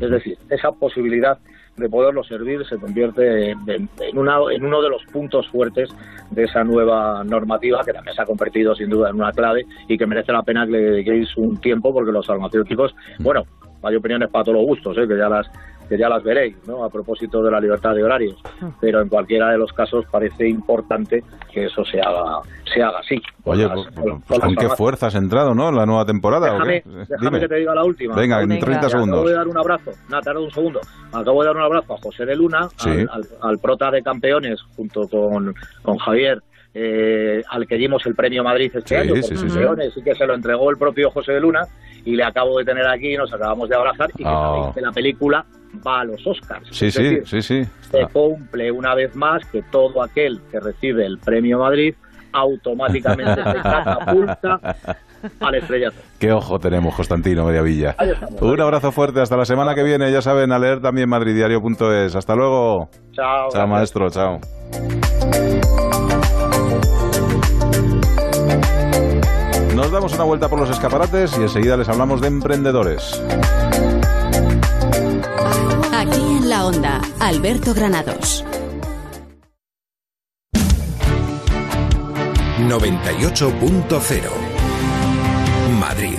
[SPEAKER 18] Es decir, esa posibilidad de poderlo servir se convierte en, una, en uno de los puntos fuertes de esa nueva normativa que también se ha convertido sin duda en una clave y que merece la pena que le dediquéis un tiempo porque los farmacéuticos, bueno, hay opiniones para todos los gustos, ¿eh? que ya las que ya las veréis, ¿no? A propósito de la libertad de horarios. Pero en cualquiera de los casos parece importante que eso se haga, se haga así.
[SPEAKER 2] Oye, pues, pues, ¿con, qué fuerza has entrado, no? En la nueva temporada.
[SPEAKER 18] Déjame, déjame que te diga la última.
[SPEAKER 2] Venga, en 30 segundos.
[SPEAKER 18] Acabo de dar un abrazo. Nada, tarda un segundo. Acabo de dar un abrazo a José de Luna, al, prota de campeones, junto con, con Javier. Eh, al que dimos el premio Madrid este año por campeones y que se lo entregó el propio José de Luna y le acabo de tener aquí, nos acabamos de abrazar y que oh. la película va a los Oscars.
[SPEAKER 2] Sí, sí, sí, sí.
[SPEAKER 18] Se cumple una vez más que todo aquel que recibe el premio Madrid automáticamente se [LAUGHS] catapulta al estrellato.
[SPEAKER 2] Qué ojo tenemos, Constantino Mediavilla. Un abrazo fuerte, hasta la semana que viene. Ya saben, a leer también madridiario.es. Hasta luego.
[SPEAKER 18] Chao.
[SPEAKER 2] Chao, maestro, chao. Nos damos una vuelta por los escaparates y enseguida les hablamos de emprendedores.
[SPEAKER 16] Aquí en la onda, Alberto Granados.
[SPEAKER 19] 98.0 Madrid.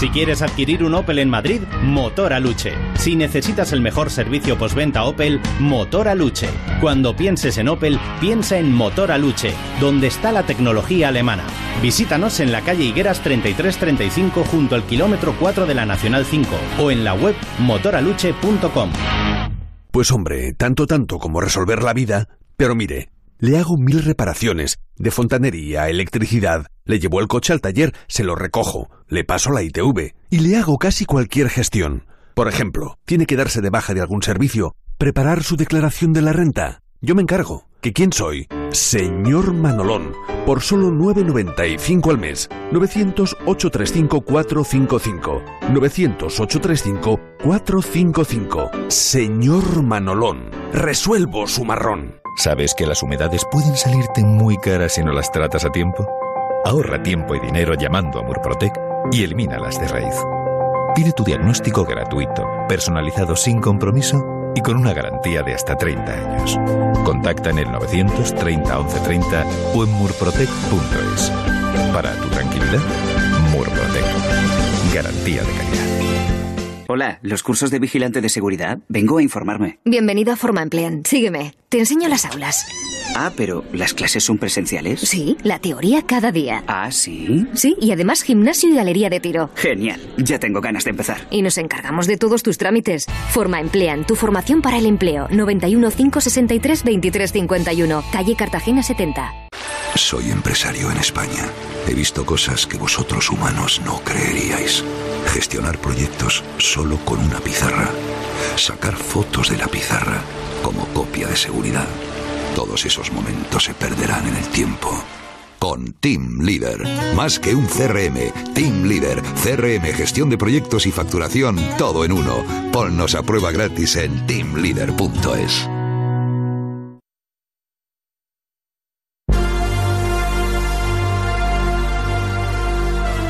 [SPEAKER 20] Si quieres adquirir un Opel en Madrid, Motor Aluche. Si necesitas el mejor servicio postventa Opel, Motor Aluche. Cuando pienses en Opel, piensa en Motor Aluche, donde está la tecnología alemana. Visítanos en la calle Higueras 3335 junto al kilómetro 4 de la Nacional 5 o en la web motoraluche.com.
[SPEAKER 21] Pues hombre, tanto tanto como resolver la vida, pero mire, le hago mil reparaciones, de fontanería, electricidad, le llevo el coche al taller, se lo recojo, le paso la ITV y le hago casi cualquier gestión. Por ejemplo, tiene que darse de baja de algún servicio, preparar su declaración de la renta. Yo me encargo. ¿Que quién soy? Señor Manolón. Por solo 9.95 al mes. 900-835-455. 900-835-455. Señor Manolón. Resuelvo su marrón.
[SPEAKER 4] ¿Sabes que las humedades pueden salirte muy caras si no las tratas a tiempo? Ahorra tiempo y dinero llamando a Murprotec y elimínalas de raíz. Pide tu diagnóstico gratuito, personalizado sin compromiso y con una garantía de hasta 30 años. Contacta en el 930 1130 o en murprotec.es. Para tu tranquilidad, Murprotec. Garantía de calidad.
[SPEAKER 22] Hola, ¿los cursos de vigilante de seguridad? Vengo a informarme.
[SPEAKER 23] Bienvenido a Forma Emplean. Sígueme. Te enseño las aulas.
[SPEAKER 22] Ah, pero ¿las clases son presenciales?
[SPEAKER 23] Sí, la teoría cada día.
[SPEAKER 22] Ah, sí.
[SPEAKER 23] Sí, y además gimnasio y galería de tiro.
[SPEAKER 22] Genial, ya tengo ganas de empezar.
[SPEAKER 23] Y nos encargamos de todos tus trámites. Forma Emplean, tu formación para el empleo. 91 563 2351, calle Cartagena 70.
[SPEAKER 24] Soy empresario en España. He visto cosas que vosotros humanos no creeríais. Gestionar proyectos solo con una pizarra. Sacar fotos de la pizarra como copia de seguridad todos esos momentos se perderán en el tiempo. Con Team Leader. Más que un CRM, Team Leader, CRM, gestión de proyectos y facturación, todo en uno. Ponnos a prueba gratis en teamleader.es.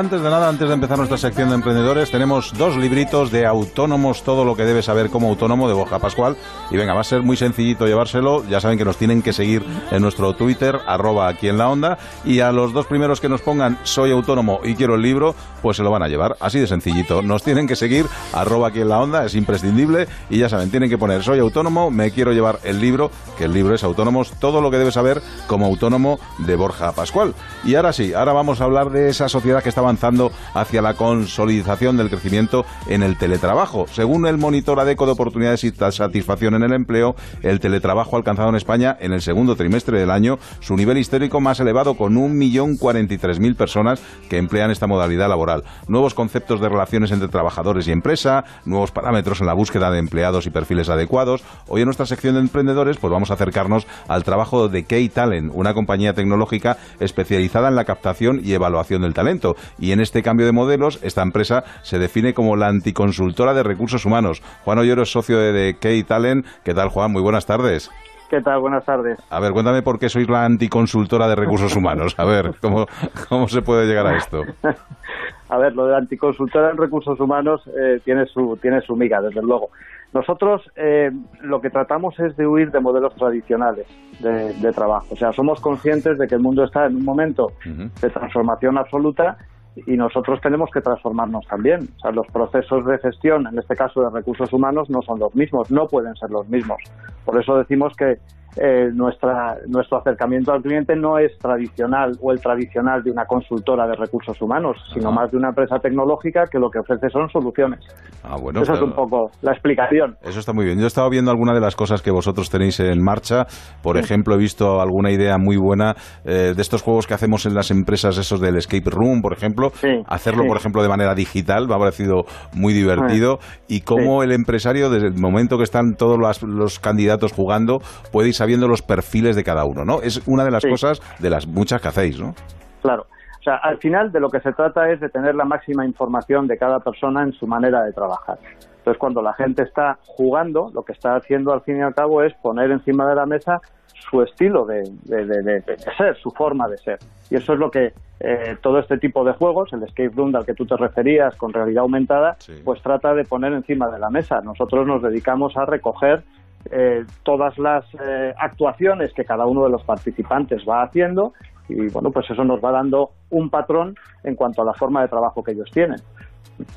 [SPEAKER 2] Antes de nada, antes de empezar nuestra sección de emprendedores, tenemos dos libritos de autónomos, todo lo que debes saber como autónomo de Borja Pascual. Y venga, va a ser muy sencillito llevárselo. Ya saben que nos tienen que seguir en nuestro Twitter, arroba aquí en la onda. Y a los dos primeros que nos pongan soy autónomo y quiero el libro, pues se lo van a llevar. Así de sencillito. Nos tienen que seguir, arroba aquí en la onda, es imprescindible. Y ya saben, tienen que poner soy autónomo, me quiero llevar el libro, que el libro es Autónomos, todo lo que debes saber como autónomo de Borja Pascual. Y ahora sí, ahora vamos a hablar de esa sociedad que está avanzando hacia la consolidación del crecimiento en el teletrabajo. Según el monitor ADECO de oportunidades y satisfacción en el empleo, el teletrabajo ha alcanzado en España en el segundo trimestre del año su nivel histórico más elevado con 1.043.000 personas que emplean esta modalidad laboral. Nuevos conceptos de relaciones entre trabajadores y empresa, nuevos parámetros en la búsqueda de empleados y perfiles adecuados. Hoy en nuestra sección de emprendedores pues vamos a acercarnos al trabajo de K-Talent, una compañía tecnológica especializada en la captación y evaluación del talento y en este cambio de modelos, esta empresa se define como la anticonsultora de recursos humanos. Juan Ollero es socio de Key Talent. ¿Qué tal, Juan? Muy buenas tardes.
[SPEAKER 25] ¿Qué tal? Buenas tardes.
[SPEAKER 2] A ver, cuéntame por qué sois la anticonsultora de recursos humanos. A ver, ¿cómo, cómo se puede llegar a esto? [LAUGHS]
[SPEAKER 25] a ver, lo de anticonsultora en recursos humanos eh, tiene, su, tiene su miga, desde luego. Nosotros eh, lo que tratamos es de huir de modelos tradicionales de, trabajo. O sea, somos conscientes de que el mundo está en un momento de transformación absoluta y nosotros tenemos que transformarnos también. O sea, los procesos de gestión, en este caso de recursos humanos, no son los mismos, no pueden ser los mismos. Por eso decimos que eh, nuestra, nuestro acercamiento al cliente no es tradicional o el tradicional de una consultora de recursos humanos, sino más de una empresa tecnológica que lo que ofrece son soluciones.
[SPEAKER 2] Ah, bueno,
[SPEAKER 25] Esa es un poco la explicación.
[SPEAKER 2] Eso está muy bien. Yo he estado viendo alguna de las cosas que vosotros tenéis en marcha. Por ejemplo, he visto alguna idea muy buena eh, de estos juegos que hacemos en las empresas, esos del escape room, por ejemplo. Hacerlo, por ejemplo, de manera digital me ha parecido muy divertido. Y cómo el empresario, desde el momento que están todos los, los candidatos jugando, puede sabiendo los perfiles de cada uno, ¿no? Es una de las cosas de las muchas que hacéis, ¿no?
[SPEAKER 25] Claro. O sea, al final de lo que se trata es de tener la máxima información de cada persona en su manera de trabajar. Entonces, cuando la gente está jugando, lo que está haciendo al fin y al cabo es poner encima de la mesa su estilo de, ser, su forma de ser. Y eso es lo que eh, todo este tipo de juegos, el escape room al que tú te referías con realidad aumentada, pues trata de poner encima de la mesa. Nosotros nos dedicamos a recoger eh, todas las eh, actuaciones que cada uno de los participantes va haciendo y bueno, pues eso nos va dando un patrón en cuanto a la forma de trabajo que ellos tienen.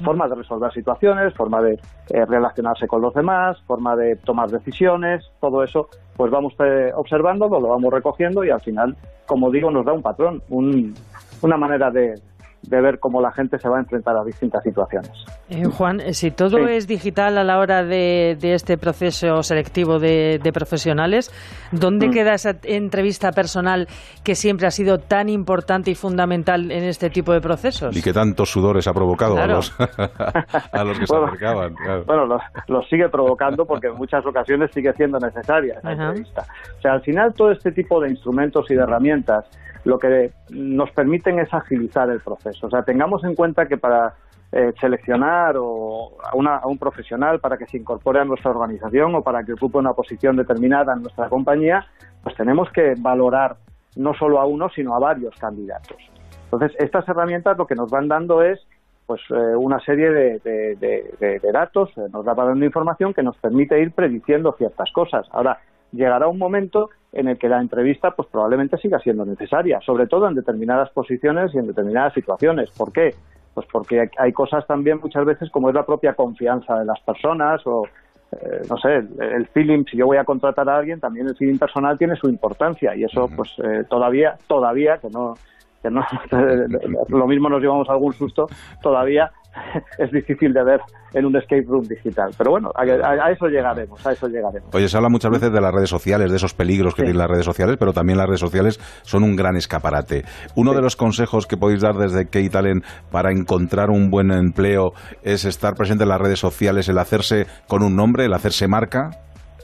[SPEAKER 25] forma de resolver situaciones, forma de eh, relacionarse con los demás, forma de tomar decisiones, todo eso, pues vamos eh, observándolo, lo vamos recogiendo y al final, como digo, nos da un patrón, una manera de, de ver cómo la gente se va a enfrentar a distintas situaciones.
[SPEAKER 3] Eh, Juan, eh, si todo es digital a la hora de, este proceso selectivo de, profesionales, ¿dónde mm. queda esa entrevista personal que siempre ha sido tan importante y fundamental en este tipo de procesos?
[SPEAKER 2] Y que tantos sudores ha provocado a, los, [LAUGHS] a los que se acercaban.
[SPEAKER 25] Bueno, los, sigue provocando porque en muchas ocasiones sigue siendo necesaria esa entrevista. O sea, al final todo este tipo de instrumentos y de herramientas lo que nos permiten es agilizar el proceso. O sea, tengamos en cuenta que para eh, seleccionar o a, un profesional para que se incorpore a nuestra organización o para que ocupe una posición determinada en nuestra compañía, pues tenemos que valorar no solo a uno, sino a varios candidatos. Entonces, estas herramientas lo que nos van dando es pues eh, una serie de, de datos, eh, nos va dando información que nos permite ir prediciendo ciertas cosas. Ahora, llegará un momento en el que la entrevista pues probablemente siga siendo necesaria, sobre todo en determinadas posiciones y en determinadas situaciones. ¿Por qué? Pues porque hay cosas también muchas veces como es la propia confianza de las personas o eh, no sé, el, feeling, si yo voy a contratar a alguien, también el feeling personal tiene su importancia y eso pues eh, todavía, todavía, que no, que no, [LAUGHS] lo mismo nos llevamos algún susto, todavía [LAUGHS] es difícil de ver en un escape room digital. Pero bueno, a, eso llegaremos, a eso llegaremos.
[SPEAKER 2] Oye, se habla muchas veces de las redes sociales, de esos peligros que tienen las redes sociales, pero también las redes sociales son un gran escaparate. Uno de los consejos que podéis dar desde K-Talent para encontrar un buen empleo es estar presente en las redes sociales, el hacerse con un nombre, el hacerse marca.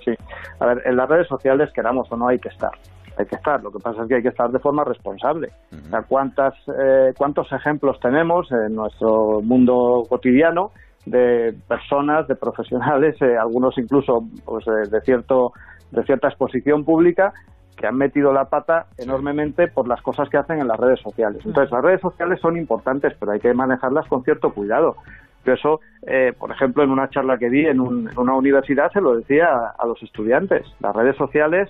[SPEAKER 25] Sí, a ver, en las redes sociales, queramos o no, hay que estar hay que estar. Lo que pasa es que hay que estar de forma responsable. ¿cuántas, eh, ¿Cuántos ejemplos tenemos en nuestro mundo cotidiano de personas, de profesionales, eh, algunos incluso pues, eh, de, cierto, de cierta exposición pública, que han metido la pata enormemente por las cosas que hacen en las redes sociales. Entonces, las redes sociales son importantes, pero hay que manejarlas con cierto cuidado. Por eso, por ejemplo, en una charla que di en, en, una universidad se lo decía a los estudiantes. Las redes sociales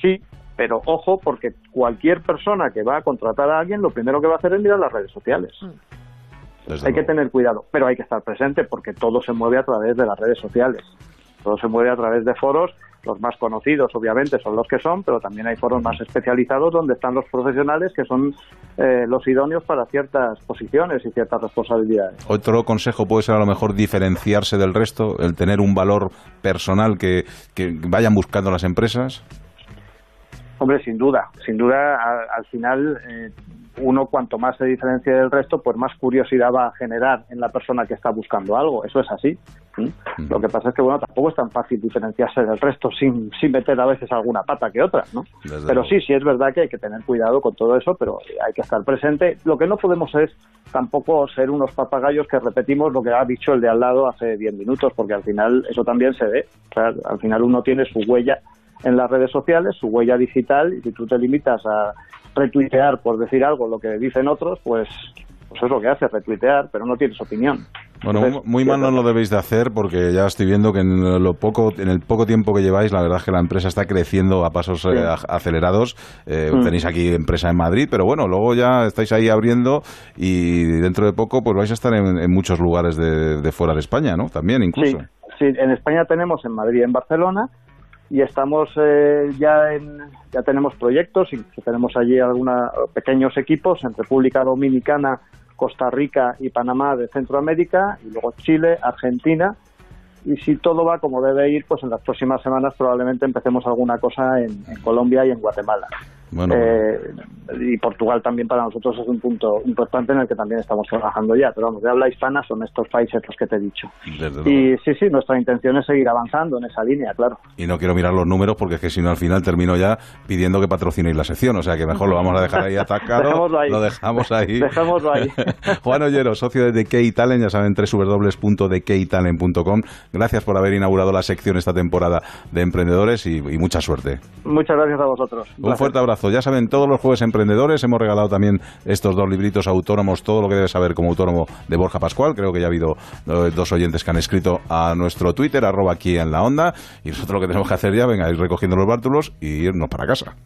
[SPEAKER 25] sí pero ojo, porque cualquier persona que va a contratar a alguien, lo primero que va a hacer es mirar las redes sociales. Mm. hay que tener cuidado, pero hay que estar presente porque todo se mueve a través de las redes sociales. Todo se mueve a través de foros. Los más conocidos, obviamente, son los que son, pero también hay foros más especializados donde están los profesionales que son eh, los idóneos para ciertas posiciones y ciertas responsabilidades.
[SPEAKER 2] Otro consejo puede ser a lo mejor diferenciarse del resto, el tener un valor personal que, que vayan buscando las empresas.
[SPEAKER 25] Hombre, sin duda, sin duda, al, final eh, uno cuanto más se diferencie del resto, pues más curiosidad va a generar en la persona que está buscando algo. Eso es así. Lo que pasa es que bueno, tampoco es tan fácil diferenciarse del resto sin, sin meter a veces alguna pata que otra, ¿no? pero sí, sí es verdad que hay que tener cuidado con todo eso, pero hay que estar presente. Lo que no podemos es tampoco ser unos papagayos que repetimos lo que ha dicho el de al lado hace 10 minutos, porque al final eso también se ve. al final uno tiene su huella en las redes sociales, su huella digital, y si tú te limitas a retuitear por decir algo lo que dicen otros, pues, pues es lo que hace, retuitear, pero no tienes opinión.
[SPEAKER 2] Bueno, muy mal no lo debéis de hacer porque ya estoy viendo que en, lo poco, en el poco tiempo que lleváis, la verdad es que la empresa está creciendo a pasos eh, acelerados. Eh, mm. Tenéis aquí empresa en Madrid, pero bueno, luego ya estáis ahí abriendo y dentro de poco pues vais a estar en, muchos lugares de, de, fuera de España, ¿no? También incluso.
[SPEAKER 25] Sí, sí, en España tenemos en Madrid y en Barcelona y estamos eh, ya en, ya tenemos proyectos y tenemos allí algunos pequeños equipos en República Dominicana, Costa Rica y Panamá de Centroamérica y luego Chile, Argentina y si todo va como debe ir, pues en las próximas semanas probablemente empecemos alguna cosa en Colombia y en Guatemala. Eh, y Portugal también para nosotros es un punto importante en el que también estamos trabajando ya. Pero vamos, de habla hispana son estos países los que te he dicho. y sí, sí, nuestra intención es seguir avanzando en esa línea, claro.
[SPEAKER 2] Y no quiero mirar los números porque es que si no al final termino ya pidiendo que patrocinéis la sección. O sea que mejor lo vamos a dejar ahí atacado. [LAUGHS] Lo dejamos ahí.
[SPEAKER 25] Dejémoslo ahí. [LAUGHS]
[SPEAKER 2] Juan Ollero, socio de The Talent, ya saben, www.thektalent.com. Gracias por haber inaugurado la sección esta temporada de emprendedores y, mucha suerte.
[SPEAKER 25] Muchas gracias a vosotros.
[SPEAKER 2] Un fuerte abrazo. Ya saben, todos los jueves emprendedores hemos regalado también estos dos libritos autónomos, todo lo que debes saber como autónomo de Borja Pascual. Creo que ya ha habido eh, dos oyentes que han escrito a nuestro Twitter, arroba aquí en la onda. Y nosotros lo que tenemos que hacer ya, venga, ir recogiendo los bártulos y irnos para casa.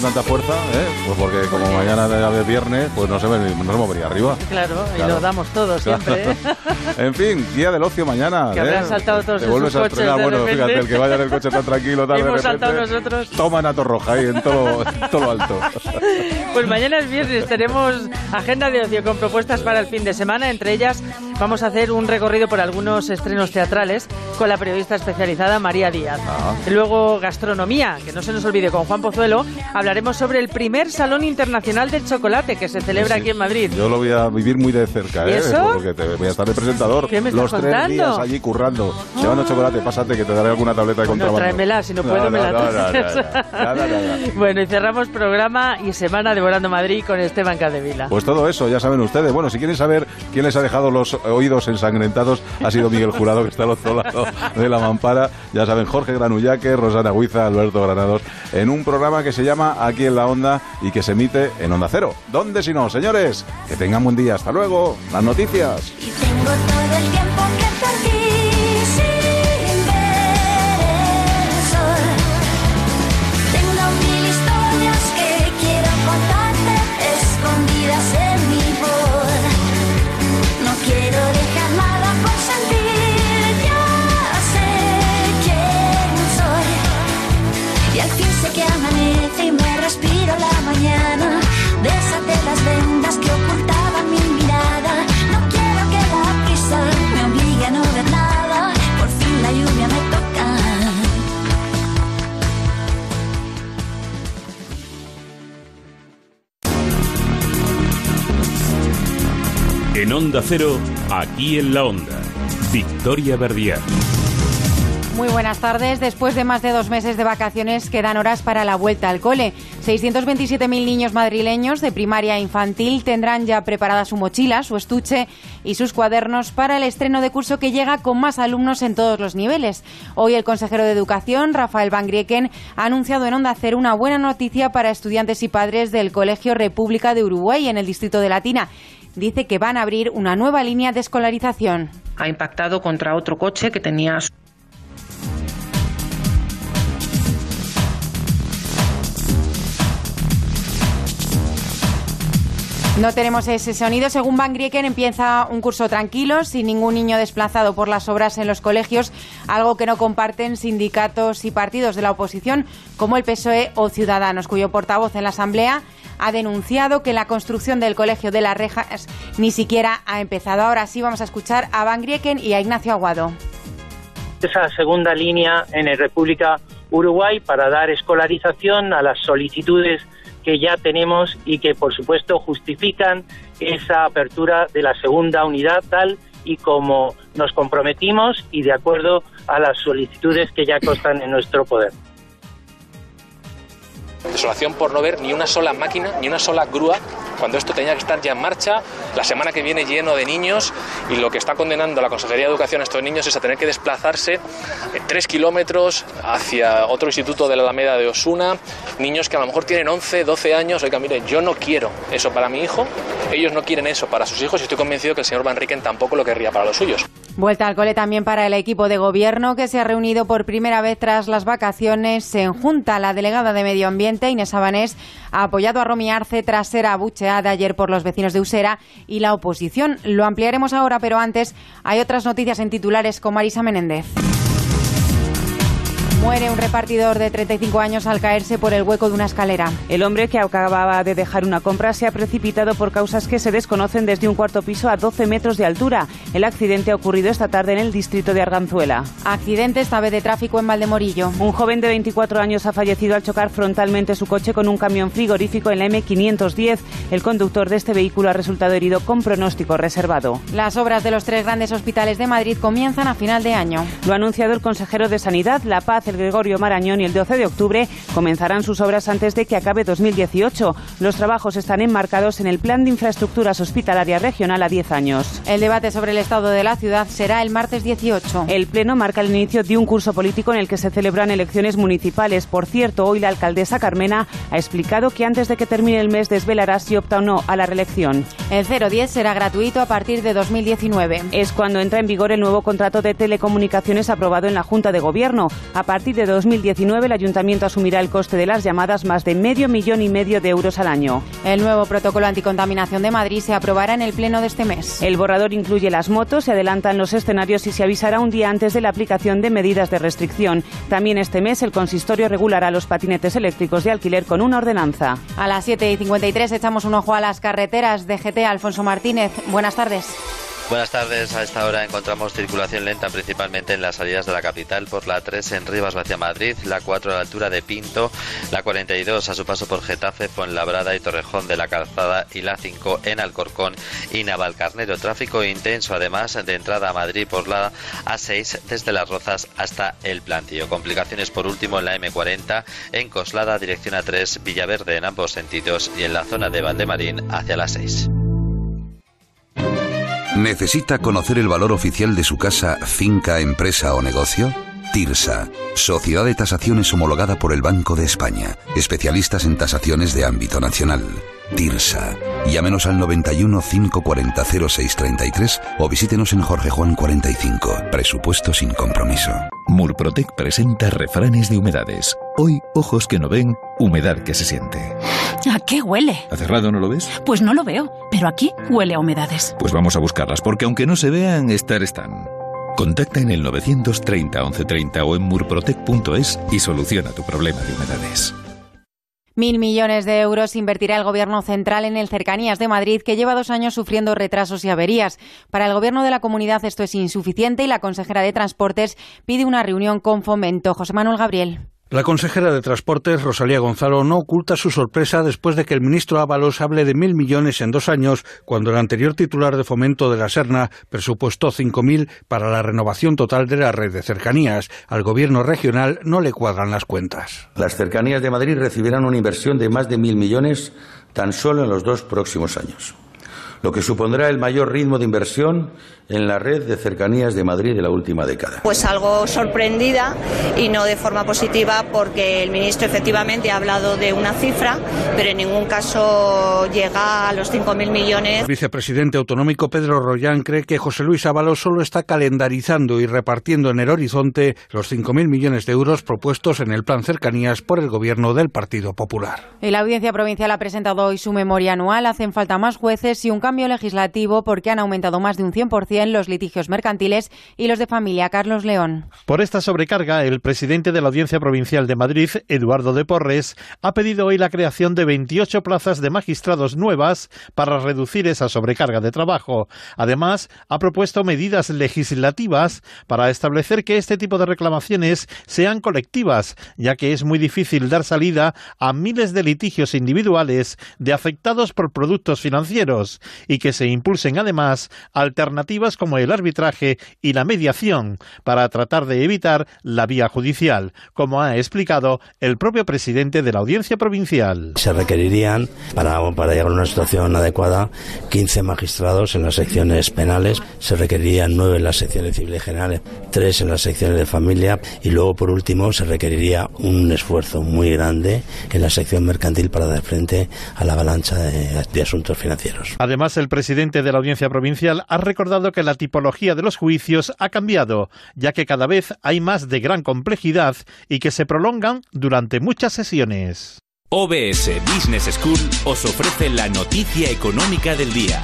[SPEAKER 14] Con tanta fuerza, ¿eh? Pues porque como mañana es viernes, pues nos hemos, nos hemos venido arriba.
[SPEAKER 3] Claro, y lo damos todo siempre. ¿eh? [LAUGHS]
[SPEAKER 14] en fin, día del ocio mañana.
[SPEAKER 3] Que habrán ¿eh? saltado todos Te
[SPEAKER 14] vuelves
[SPEAKER 3] a estrenar,
[SPEAKER 14] bueno, fíjate, el que vaya en el coche tan tranquilo, tal,
[SPEAKER 3] Hemos saltado nosotros.
[SPEAKER 14] Toma Nato Roja ahí en todo, todo lo alto. [LAUGHS]
[SPEAKER 3] pues mañana es viernes, tenemos agenda de ocio con propuestas para el fin de semana. Entre ellas, vamos a hacer un recorrido por algunos estrenos teatrales con la periodista especializada María Díaz. Ah. Luego, gastronomía, que no se nos olvide, con Juan Pozuelo hablaremos sobre el primer Salón Internacional del Chocolate que se celebra aquí en Madrid.
[SPEAKER 14] Yo lo voy a vivir muy de cerca, ¿eh? Porque te voy a estar de presentador.
[SPEAKER 3] ¿Qué me
[SPEAKER 14] Los tres días allí currando, llevando chocolate, pásate que te daré alguna tableta de contrabando.
[SPEAKER 3] No, tráemela, si no puedo me la Bueno, y cerramos programa y semana devorando Madrid con Esteban Cadevila.
[SPEAKER 14] Pues todo eso, ya saben ustedes. Bueno, si quieren saber quién les ha dejado los oídos ensangrentados, ha sido Miguel Jurado, que está al otro lado de la mampara. Ya saben, Jorge Granullaque, Rosana Huiza, Alberto Granados, en un programa que se llama Aquí en la Onda y que se emite en Onda Cero. ¿Dónde si no, señores? Que tengan buen día. Hasta luego. Las noticias.
[SPEAKER 26] En Onda Cero, aquí en la Onda, Victoria Verdier.
[SPEAKER 27] Muy buenas tardes. Después de más de dos meses de vacaciones, quedan horas para la vuelta al cole. 627.000 niños madrileños de primaria e infantil tendrán ya preparada su mochila, su estuche y sus cuadernos para el estreno de curso que llega con más alumnos en todos los niveles. Hoy el consejero de Educación, Rafael Van Grieken, ha anunciado en Onda Cero una buena noticia para estudiantes y padres del Colegio República de Uruguay en el distrito de Latina dice que van a abrir una nueva línea de escolarización.
[SPEAKER 28] Ha impactado contra otro coche que tenía
[SPEAKER 27] No tenemos ese sonido. Según Van Grieken, empieza un curso tranquilo, sin ningún niño desplazado por las obras en los colegios, algo que no comparten sindicatos y partidos de la oposición, como el PSOE o Ciudadanos, cuyo portavoz en la Asamblea ha denunciado que la construcción del Colegio de las Rejas ni siquiera ha empezado. Ahora sí vamos a escuchar a Van Grieken y a Ignacio Aguado.
[SPEAKER 29] Esa segunda línea en el República Uruguay para dar escolarización a las solicitudes que ya tenemos y que por supuesto justifican esa apertura de la segunda unidad tal y como nos comprometimos y de acuerdo a las solicitudes que ya constan en nuestro poder.
[SPEAKER 30] Desolación por no ver ni una sola máquina, ni una sola grúa, cuando esto tenía que estar ya en marcha, la semana que viene lleno de niños, y lo que está condenando la Consejería de Educación a estos niños es a tener que desplazarse tres kilómetros hacia otro instituto de la Alameda de Osuna, niños que a lo mejor tienen 11, 12 años, oiga, mire, yo no quiero eso para mi hijo, ellos no quieren eso para sus hijos, y estoy convencido que el señor Van Riken tampoco lo querría para los suyos.
[SPEAKER 27] Vuelta al cole también para el equipo de gobierno que se ha reunido por primera vez tras las vacaciones en Junta. La delegada de Medio Ambiente, Inés Abanés, ha apoyado a Romy Arce tras ser abucheada ayer por los vecinos de Usera y la oposición. Lo ampliaremos ahora, pero antes hay otras noticias en titulares con Marisa Menéndez. Muere un repartidor de 35 años al caerse por el hueco de una escalera.
[SPEAKER 31] El hombre que acababa de dejar una compra se ha precipitado por causas que se desconocen desde un cuarto piso a 12 metros de altura. El accidente ha ocurrido esta tarde en el distrito de Arganzuela.
[SPEAKER 27] Accidente esta vez de tráfico en Valdemorillo.
[SPEAKER 31] Un joven de 24 años ha fallecido al chocar frontalmente su coche con un camión frigorífico en la M510. El conductor de este vehículo ha resultado herido con pronóstico reservado.
[SPEAKER 27] Las obras de los tres grandes hospitales de Madrid comienzan a final de año.
[SPEAKER 31] Lo ha anunciado el consejero de Sanidad, La Paz, el Gregorio Marañón y el 12 de octubre comenzarán sus obras antes de que acabe 2018. Los trabajos están enmarcados en el Plan de Infraestructuras Hospitalaria Regional a 10 años.
[SPEAKER 27] El debate sobre el estado de la ciudad será el martes 18.
[SPEAKER 31] El Pleno marca el inicio de un curso político en el que se celebran elecciones municipales. Por cierto, hoy la alcaldesa Carmena ha explicado que antes de que termine el mes desvelará si opta o no a la reelección.
[SPEAKER 27] El 010 será gratuito a partir de 2019.
[SPEAKER 31] Es cuando entra en vigor el nuevo contrato de telecomunicaciones aprobado en la Junta de Gobierno. A partir partir de 2019 el ayuntamiento asumirá el coste de las llamadas más de medio millón y medio de euros al año.
[SPEAKER 27] El nuevo protocolo anticontaminación de Madrid se aprobará en el pleno de este mes.
[SPEAKER 31] El borrador incluye las motos, se adelantan los escenarios y se avisará un día antes de la aplicación de medidas de restricción. También este mes el consistorio regulará los patinetes eléctricos de alquiler con una ordenanza.
[SPEAKER 27] A las 7 y 53 echamos un ojo a las carreteras de GT. Alfonso Martínez, buenas tardes.
[SPEAKER 5] Buenas tardes. A esta hora encontramos circulación lenta principalmente en las salidas de la capital por la 3 en Rivas hacia Madrid, la 4 a la altura de Pinto, la 42 a su paso por Getafe, Fuenlabrada y Torrejón de la Calzada y la 5 en Alcorcón y Navalcarnero. Tráfico intenso además de entrada a Madrid por la A6 desde Las Rozas hasta El Plantillo. Complicaciones por último en la M40 en Coslada dirección A3 Villaverde en ambos sentidos y en la zona de Valdemarín hacia la 6.
[SPEAKER 24] ¿Necesita conocer el valor oficial de su casa, finca, empresa o negocio? TIRSA, Sociedad de Tasaciones homologada por el Banco de España, especialistas en tasaciones de ámbito nacional. TIRSA. Llámenos al 91 540 0633 o visítenos en Jorge Juan 45. Presupuesto sin compromiso.
[SPEAKER 4] Murprotec presenta refranes de humedades. Hoy, ojos que no ven, humedad que se siente.
[SPEAKER 1] ¿A qué huele?
[SPEAKER 4] ¿Ha cerrado no lo ves?
[SPEAKER 1] Pues no lo veo, pero aquí huele a humedades.
[SPEAKER 4] Pues vamos a buscarlas, porque aunque no se vean, estar están. Contacta en el 930 1130 o en murprotec.es y soluciona tu problema de humedades.
[SPEAKER 27] Mil millones de euros invertirá el Gobierno central en el Cercanías de Madrid, que lleva dos años sufriendo retrasos y averías. Para el Gobierno de la comunidad esto es insuficiente y la consejera de Transportes pide una reunión con Fomento. José Manuel Gabriel.
[SPEAKER 32] La consejera de Transportes, Rosalía Gonzalo, no oculta su sorpresa después de que el ministro Ábalos hable de mil millones en dos años, cuando el anterior titular de fomento de la Serna presupuestó cinco mil para la renovación total de la red de cercanías. Al gobierno regional no le cuadran las cuentas.
[SPEAKER 33] Las cercanías de Madrid recibirán una inversión de más de mil millones tan solo en los dos próximos años lo que supondrá el mayor ritmo de inversión en la red de cercanías de Madrid de la última década.
[SPEAKER 34] Pues algo sorprendida y no de forma positiva porque el ministro efectivamente ha hablado de una cifra, pero en ningún caso llega a los 5.000 millones.
[SPEAKER 32] El vicepresidente autonómico Pedro Royán cree que José Luis Ábalos solo está calendarizando y repartiendo en el horizonte los 5.000 millones de euros propuestos en el plan cercanías por el gobierno del Partido Popular.
[SPEAKER 27] Y la Audiencia Provincial ha presentado hoy su memoria anual. Hacen falta más jueces y un cambio legislativo porque han aumentado más de un 100% los litigios mercantiles y los de familia. Carlos León.
[SPEAKER 35] Por esta sobrecarga, el presidente de la Audiencia Provincial de Madrid, Eduardo de Porres, ha pedido hoy la creación de 28 plazas de magistrados nuevas para reducir esa sobrecarga de trabajo. Además, ha propuesto medidas legislativas para establecer que este tipo de reclamaciones sean colectivas, ya que es muy difícil dar salida a miles de litigios individuales de afectados por productos financieros y que se impulsen además alternativas como el arbitraje y la mediación para tratar de evitar la vía judicial, como ha explicado el propio presidente de la Audiencia Provincial.
[SPEAKER 36] Se requerirían, para, para llegar a una situación adecuada, 15 magistrados en las secciones penales, se requerirían 9 en las secciones civiles generales, 3 en las secciones de familia y luego, por último, se requeriría un esfuerzo muy grande en la sección mercantil para dar frente a la avalancha de, de asuntos financieros.
[SPEAKER 35] Además, el presidente de la Audiencia Provincial ha recordado que la tipología de los juicios ha cambiado, ya que cada vez hay más de gran complejidad y que se prolongan durante muchas sesiones.
[SPEAKER 37] OBS Business School os ofrece la noticia económica del día.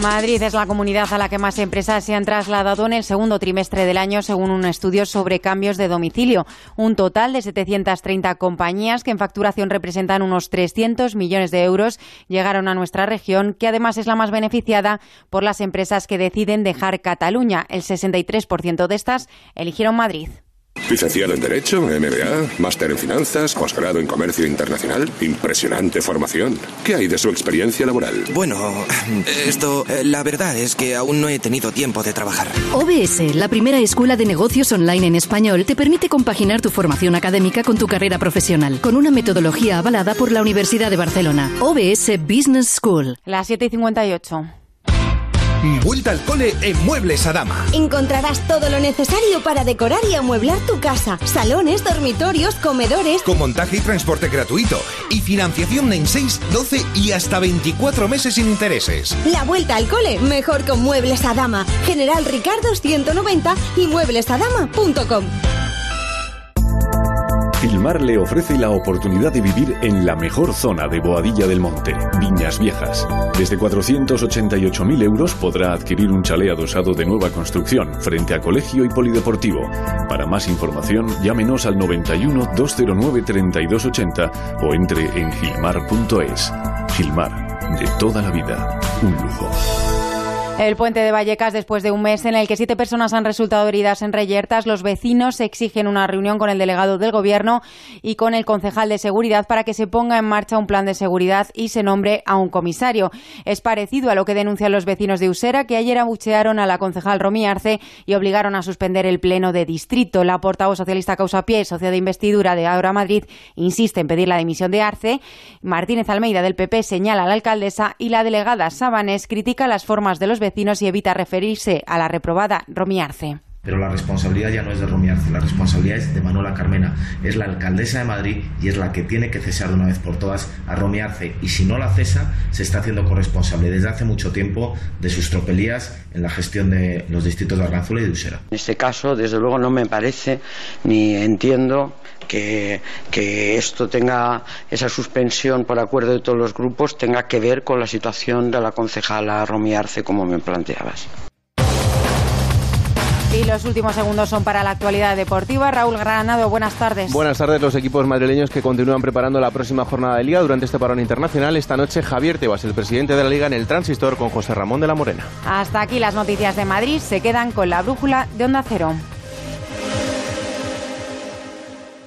[SPEAKER 27] Madrid es la comunidad a la que más empresas se han trasladado en el segundo trimestre del año, según un estudio sobre cambios de domicilio. Un total de 730 compañías que en facturación representan unos 300 millones de euros llegaron a nuestra región, que además es la más beneficiada por las empresas que deciden dejar Cataluña. El 63% de estas eligieron Madrid.
[SPEAKER 38] Licenciado en Derecho, MBA, máster en Finanzas, posgrado en Comercio Internacional. Impresionante formación. ¿Qué hay de su experiencia laboral?
[SPEAKER 39] Bueno, esto, eh, la verdad es que aún no he tenido tiempo de trabajar.
[SPEAKER 40] OBS, la primera escuela de negocios online en español, te permite compaginar tu formación académica con tu carrera profesional, con una metodología avalada por la Universidad de Barcelona. OBS Business School.
[SPEAKER 27] Las 7 y 58.
[SPEAKER 41] Vuelta al cole en Muebles Adama.
[SPEAKER 42] Encontrarás todo lo necesario para decorar y amueblar tu casa. Salones, dormitorios, comedores.
[SPEAKER 41] Con montaje y transporte gratuito. Y financiación en 6, 12 y hasta 24 meses sin intereses.
[SPEAKER 42] La vuelta al cole mejor con Muebles Adama. General Ricardo 190 y mueblesadama.com.
[SPEAKER 10] Gilmar le ofrece la oportunidad de vivir en la mejor zona de Boadilla del Monte, Viñas Viejas. Desde 488.000 euros podrá adquirir un chalet adosado de nueva construcción frente a colegio y polideportivo. Para más información, llámenos al 91 209 3280 o entre en gilmar.es. Gilmar, de toda la vida, un lujo.
[SPEAKER 27] El puente de Vallecas, después de un mes en el que siete personas han resultado heridas en reyertas, los vecinos exigen una reunión con el delegado del Gobierno y con el concejal de seguridad para que se ponga en marcha un plan de seguridad y se nombre a un comisario. Es parecido a lo que denuncian los vecinos de Usera, que ayer abuchearon a la concejal Romy Arce y obligaron a suspender el pleno de distrito. La portavoz socialista Causa Pie, socio de investidura de Ahora Madrid, insiste en pedir la dimisión de Arce. Martínez Almeida del PP señala a la alcaldesa y la delegada Sabanes critica las formas de los vecinos y evita referirse a la reprobada Romy Arce.
[SPEAKER 33] Pero la responsabilidad ya no es de Romy Arce, la responsabilidad es de Manuela Carmena, es la alcaldesa de Madrid y es la que tiene que cesar de una vez por todas a Romy Arce. Y si no la cesa, se está haciendo corresponsable desde hace mucho tiempo de sus tropelías en la gestión de los distritos de Arganzuela y de Usera.
[SPEAKER 43] En este caso, desde luego, no me parece ni entiendo que, que, esto tenga, esa suspensión por acuerdo de todos los grupos, tenga que ver con la situación de la concejala Romy Arce, como me planteabas.
[SPEAKER 27] Y los últimos segundos son para la actualidad deportiva. Raúl Granado, buenas tardes.
[SPEAKER 44] Buenas tardes. Los equipos madrileños que continúan preparando la próxima jornada de liga durante este parón internacional. Esta noche Javier Tebas, el presidente de la liga en el transistor con José Ramón de la Morena.
[SPEAKER 27] Hasta aquí las noticias de Madrid. Se quedan con la brújula de Onda Cero.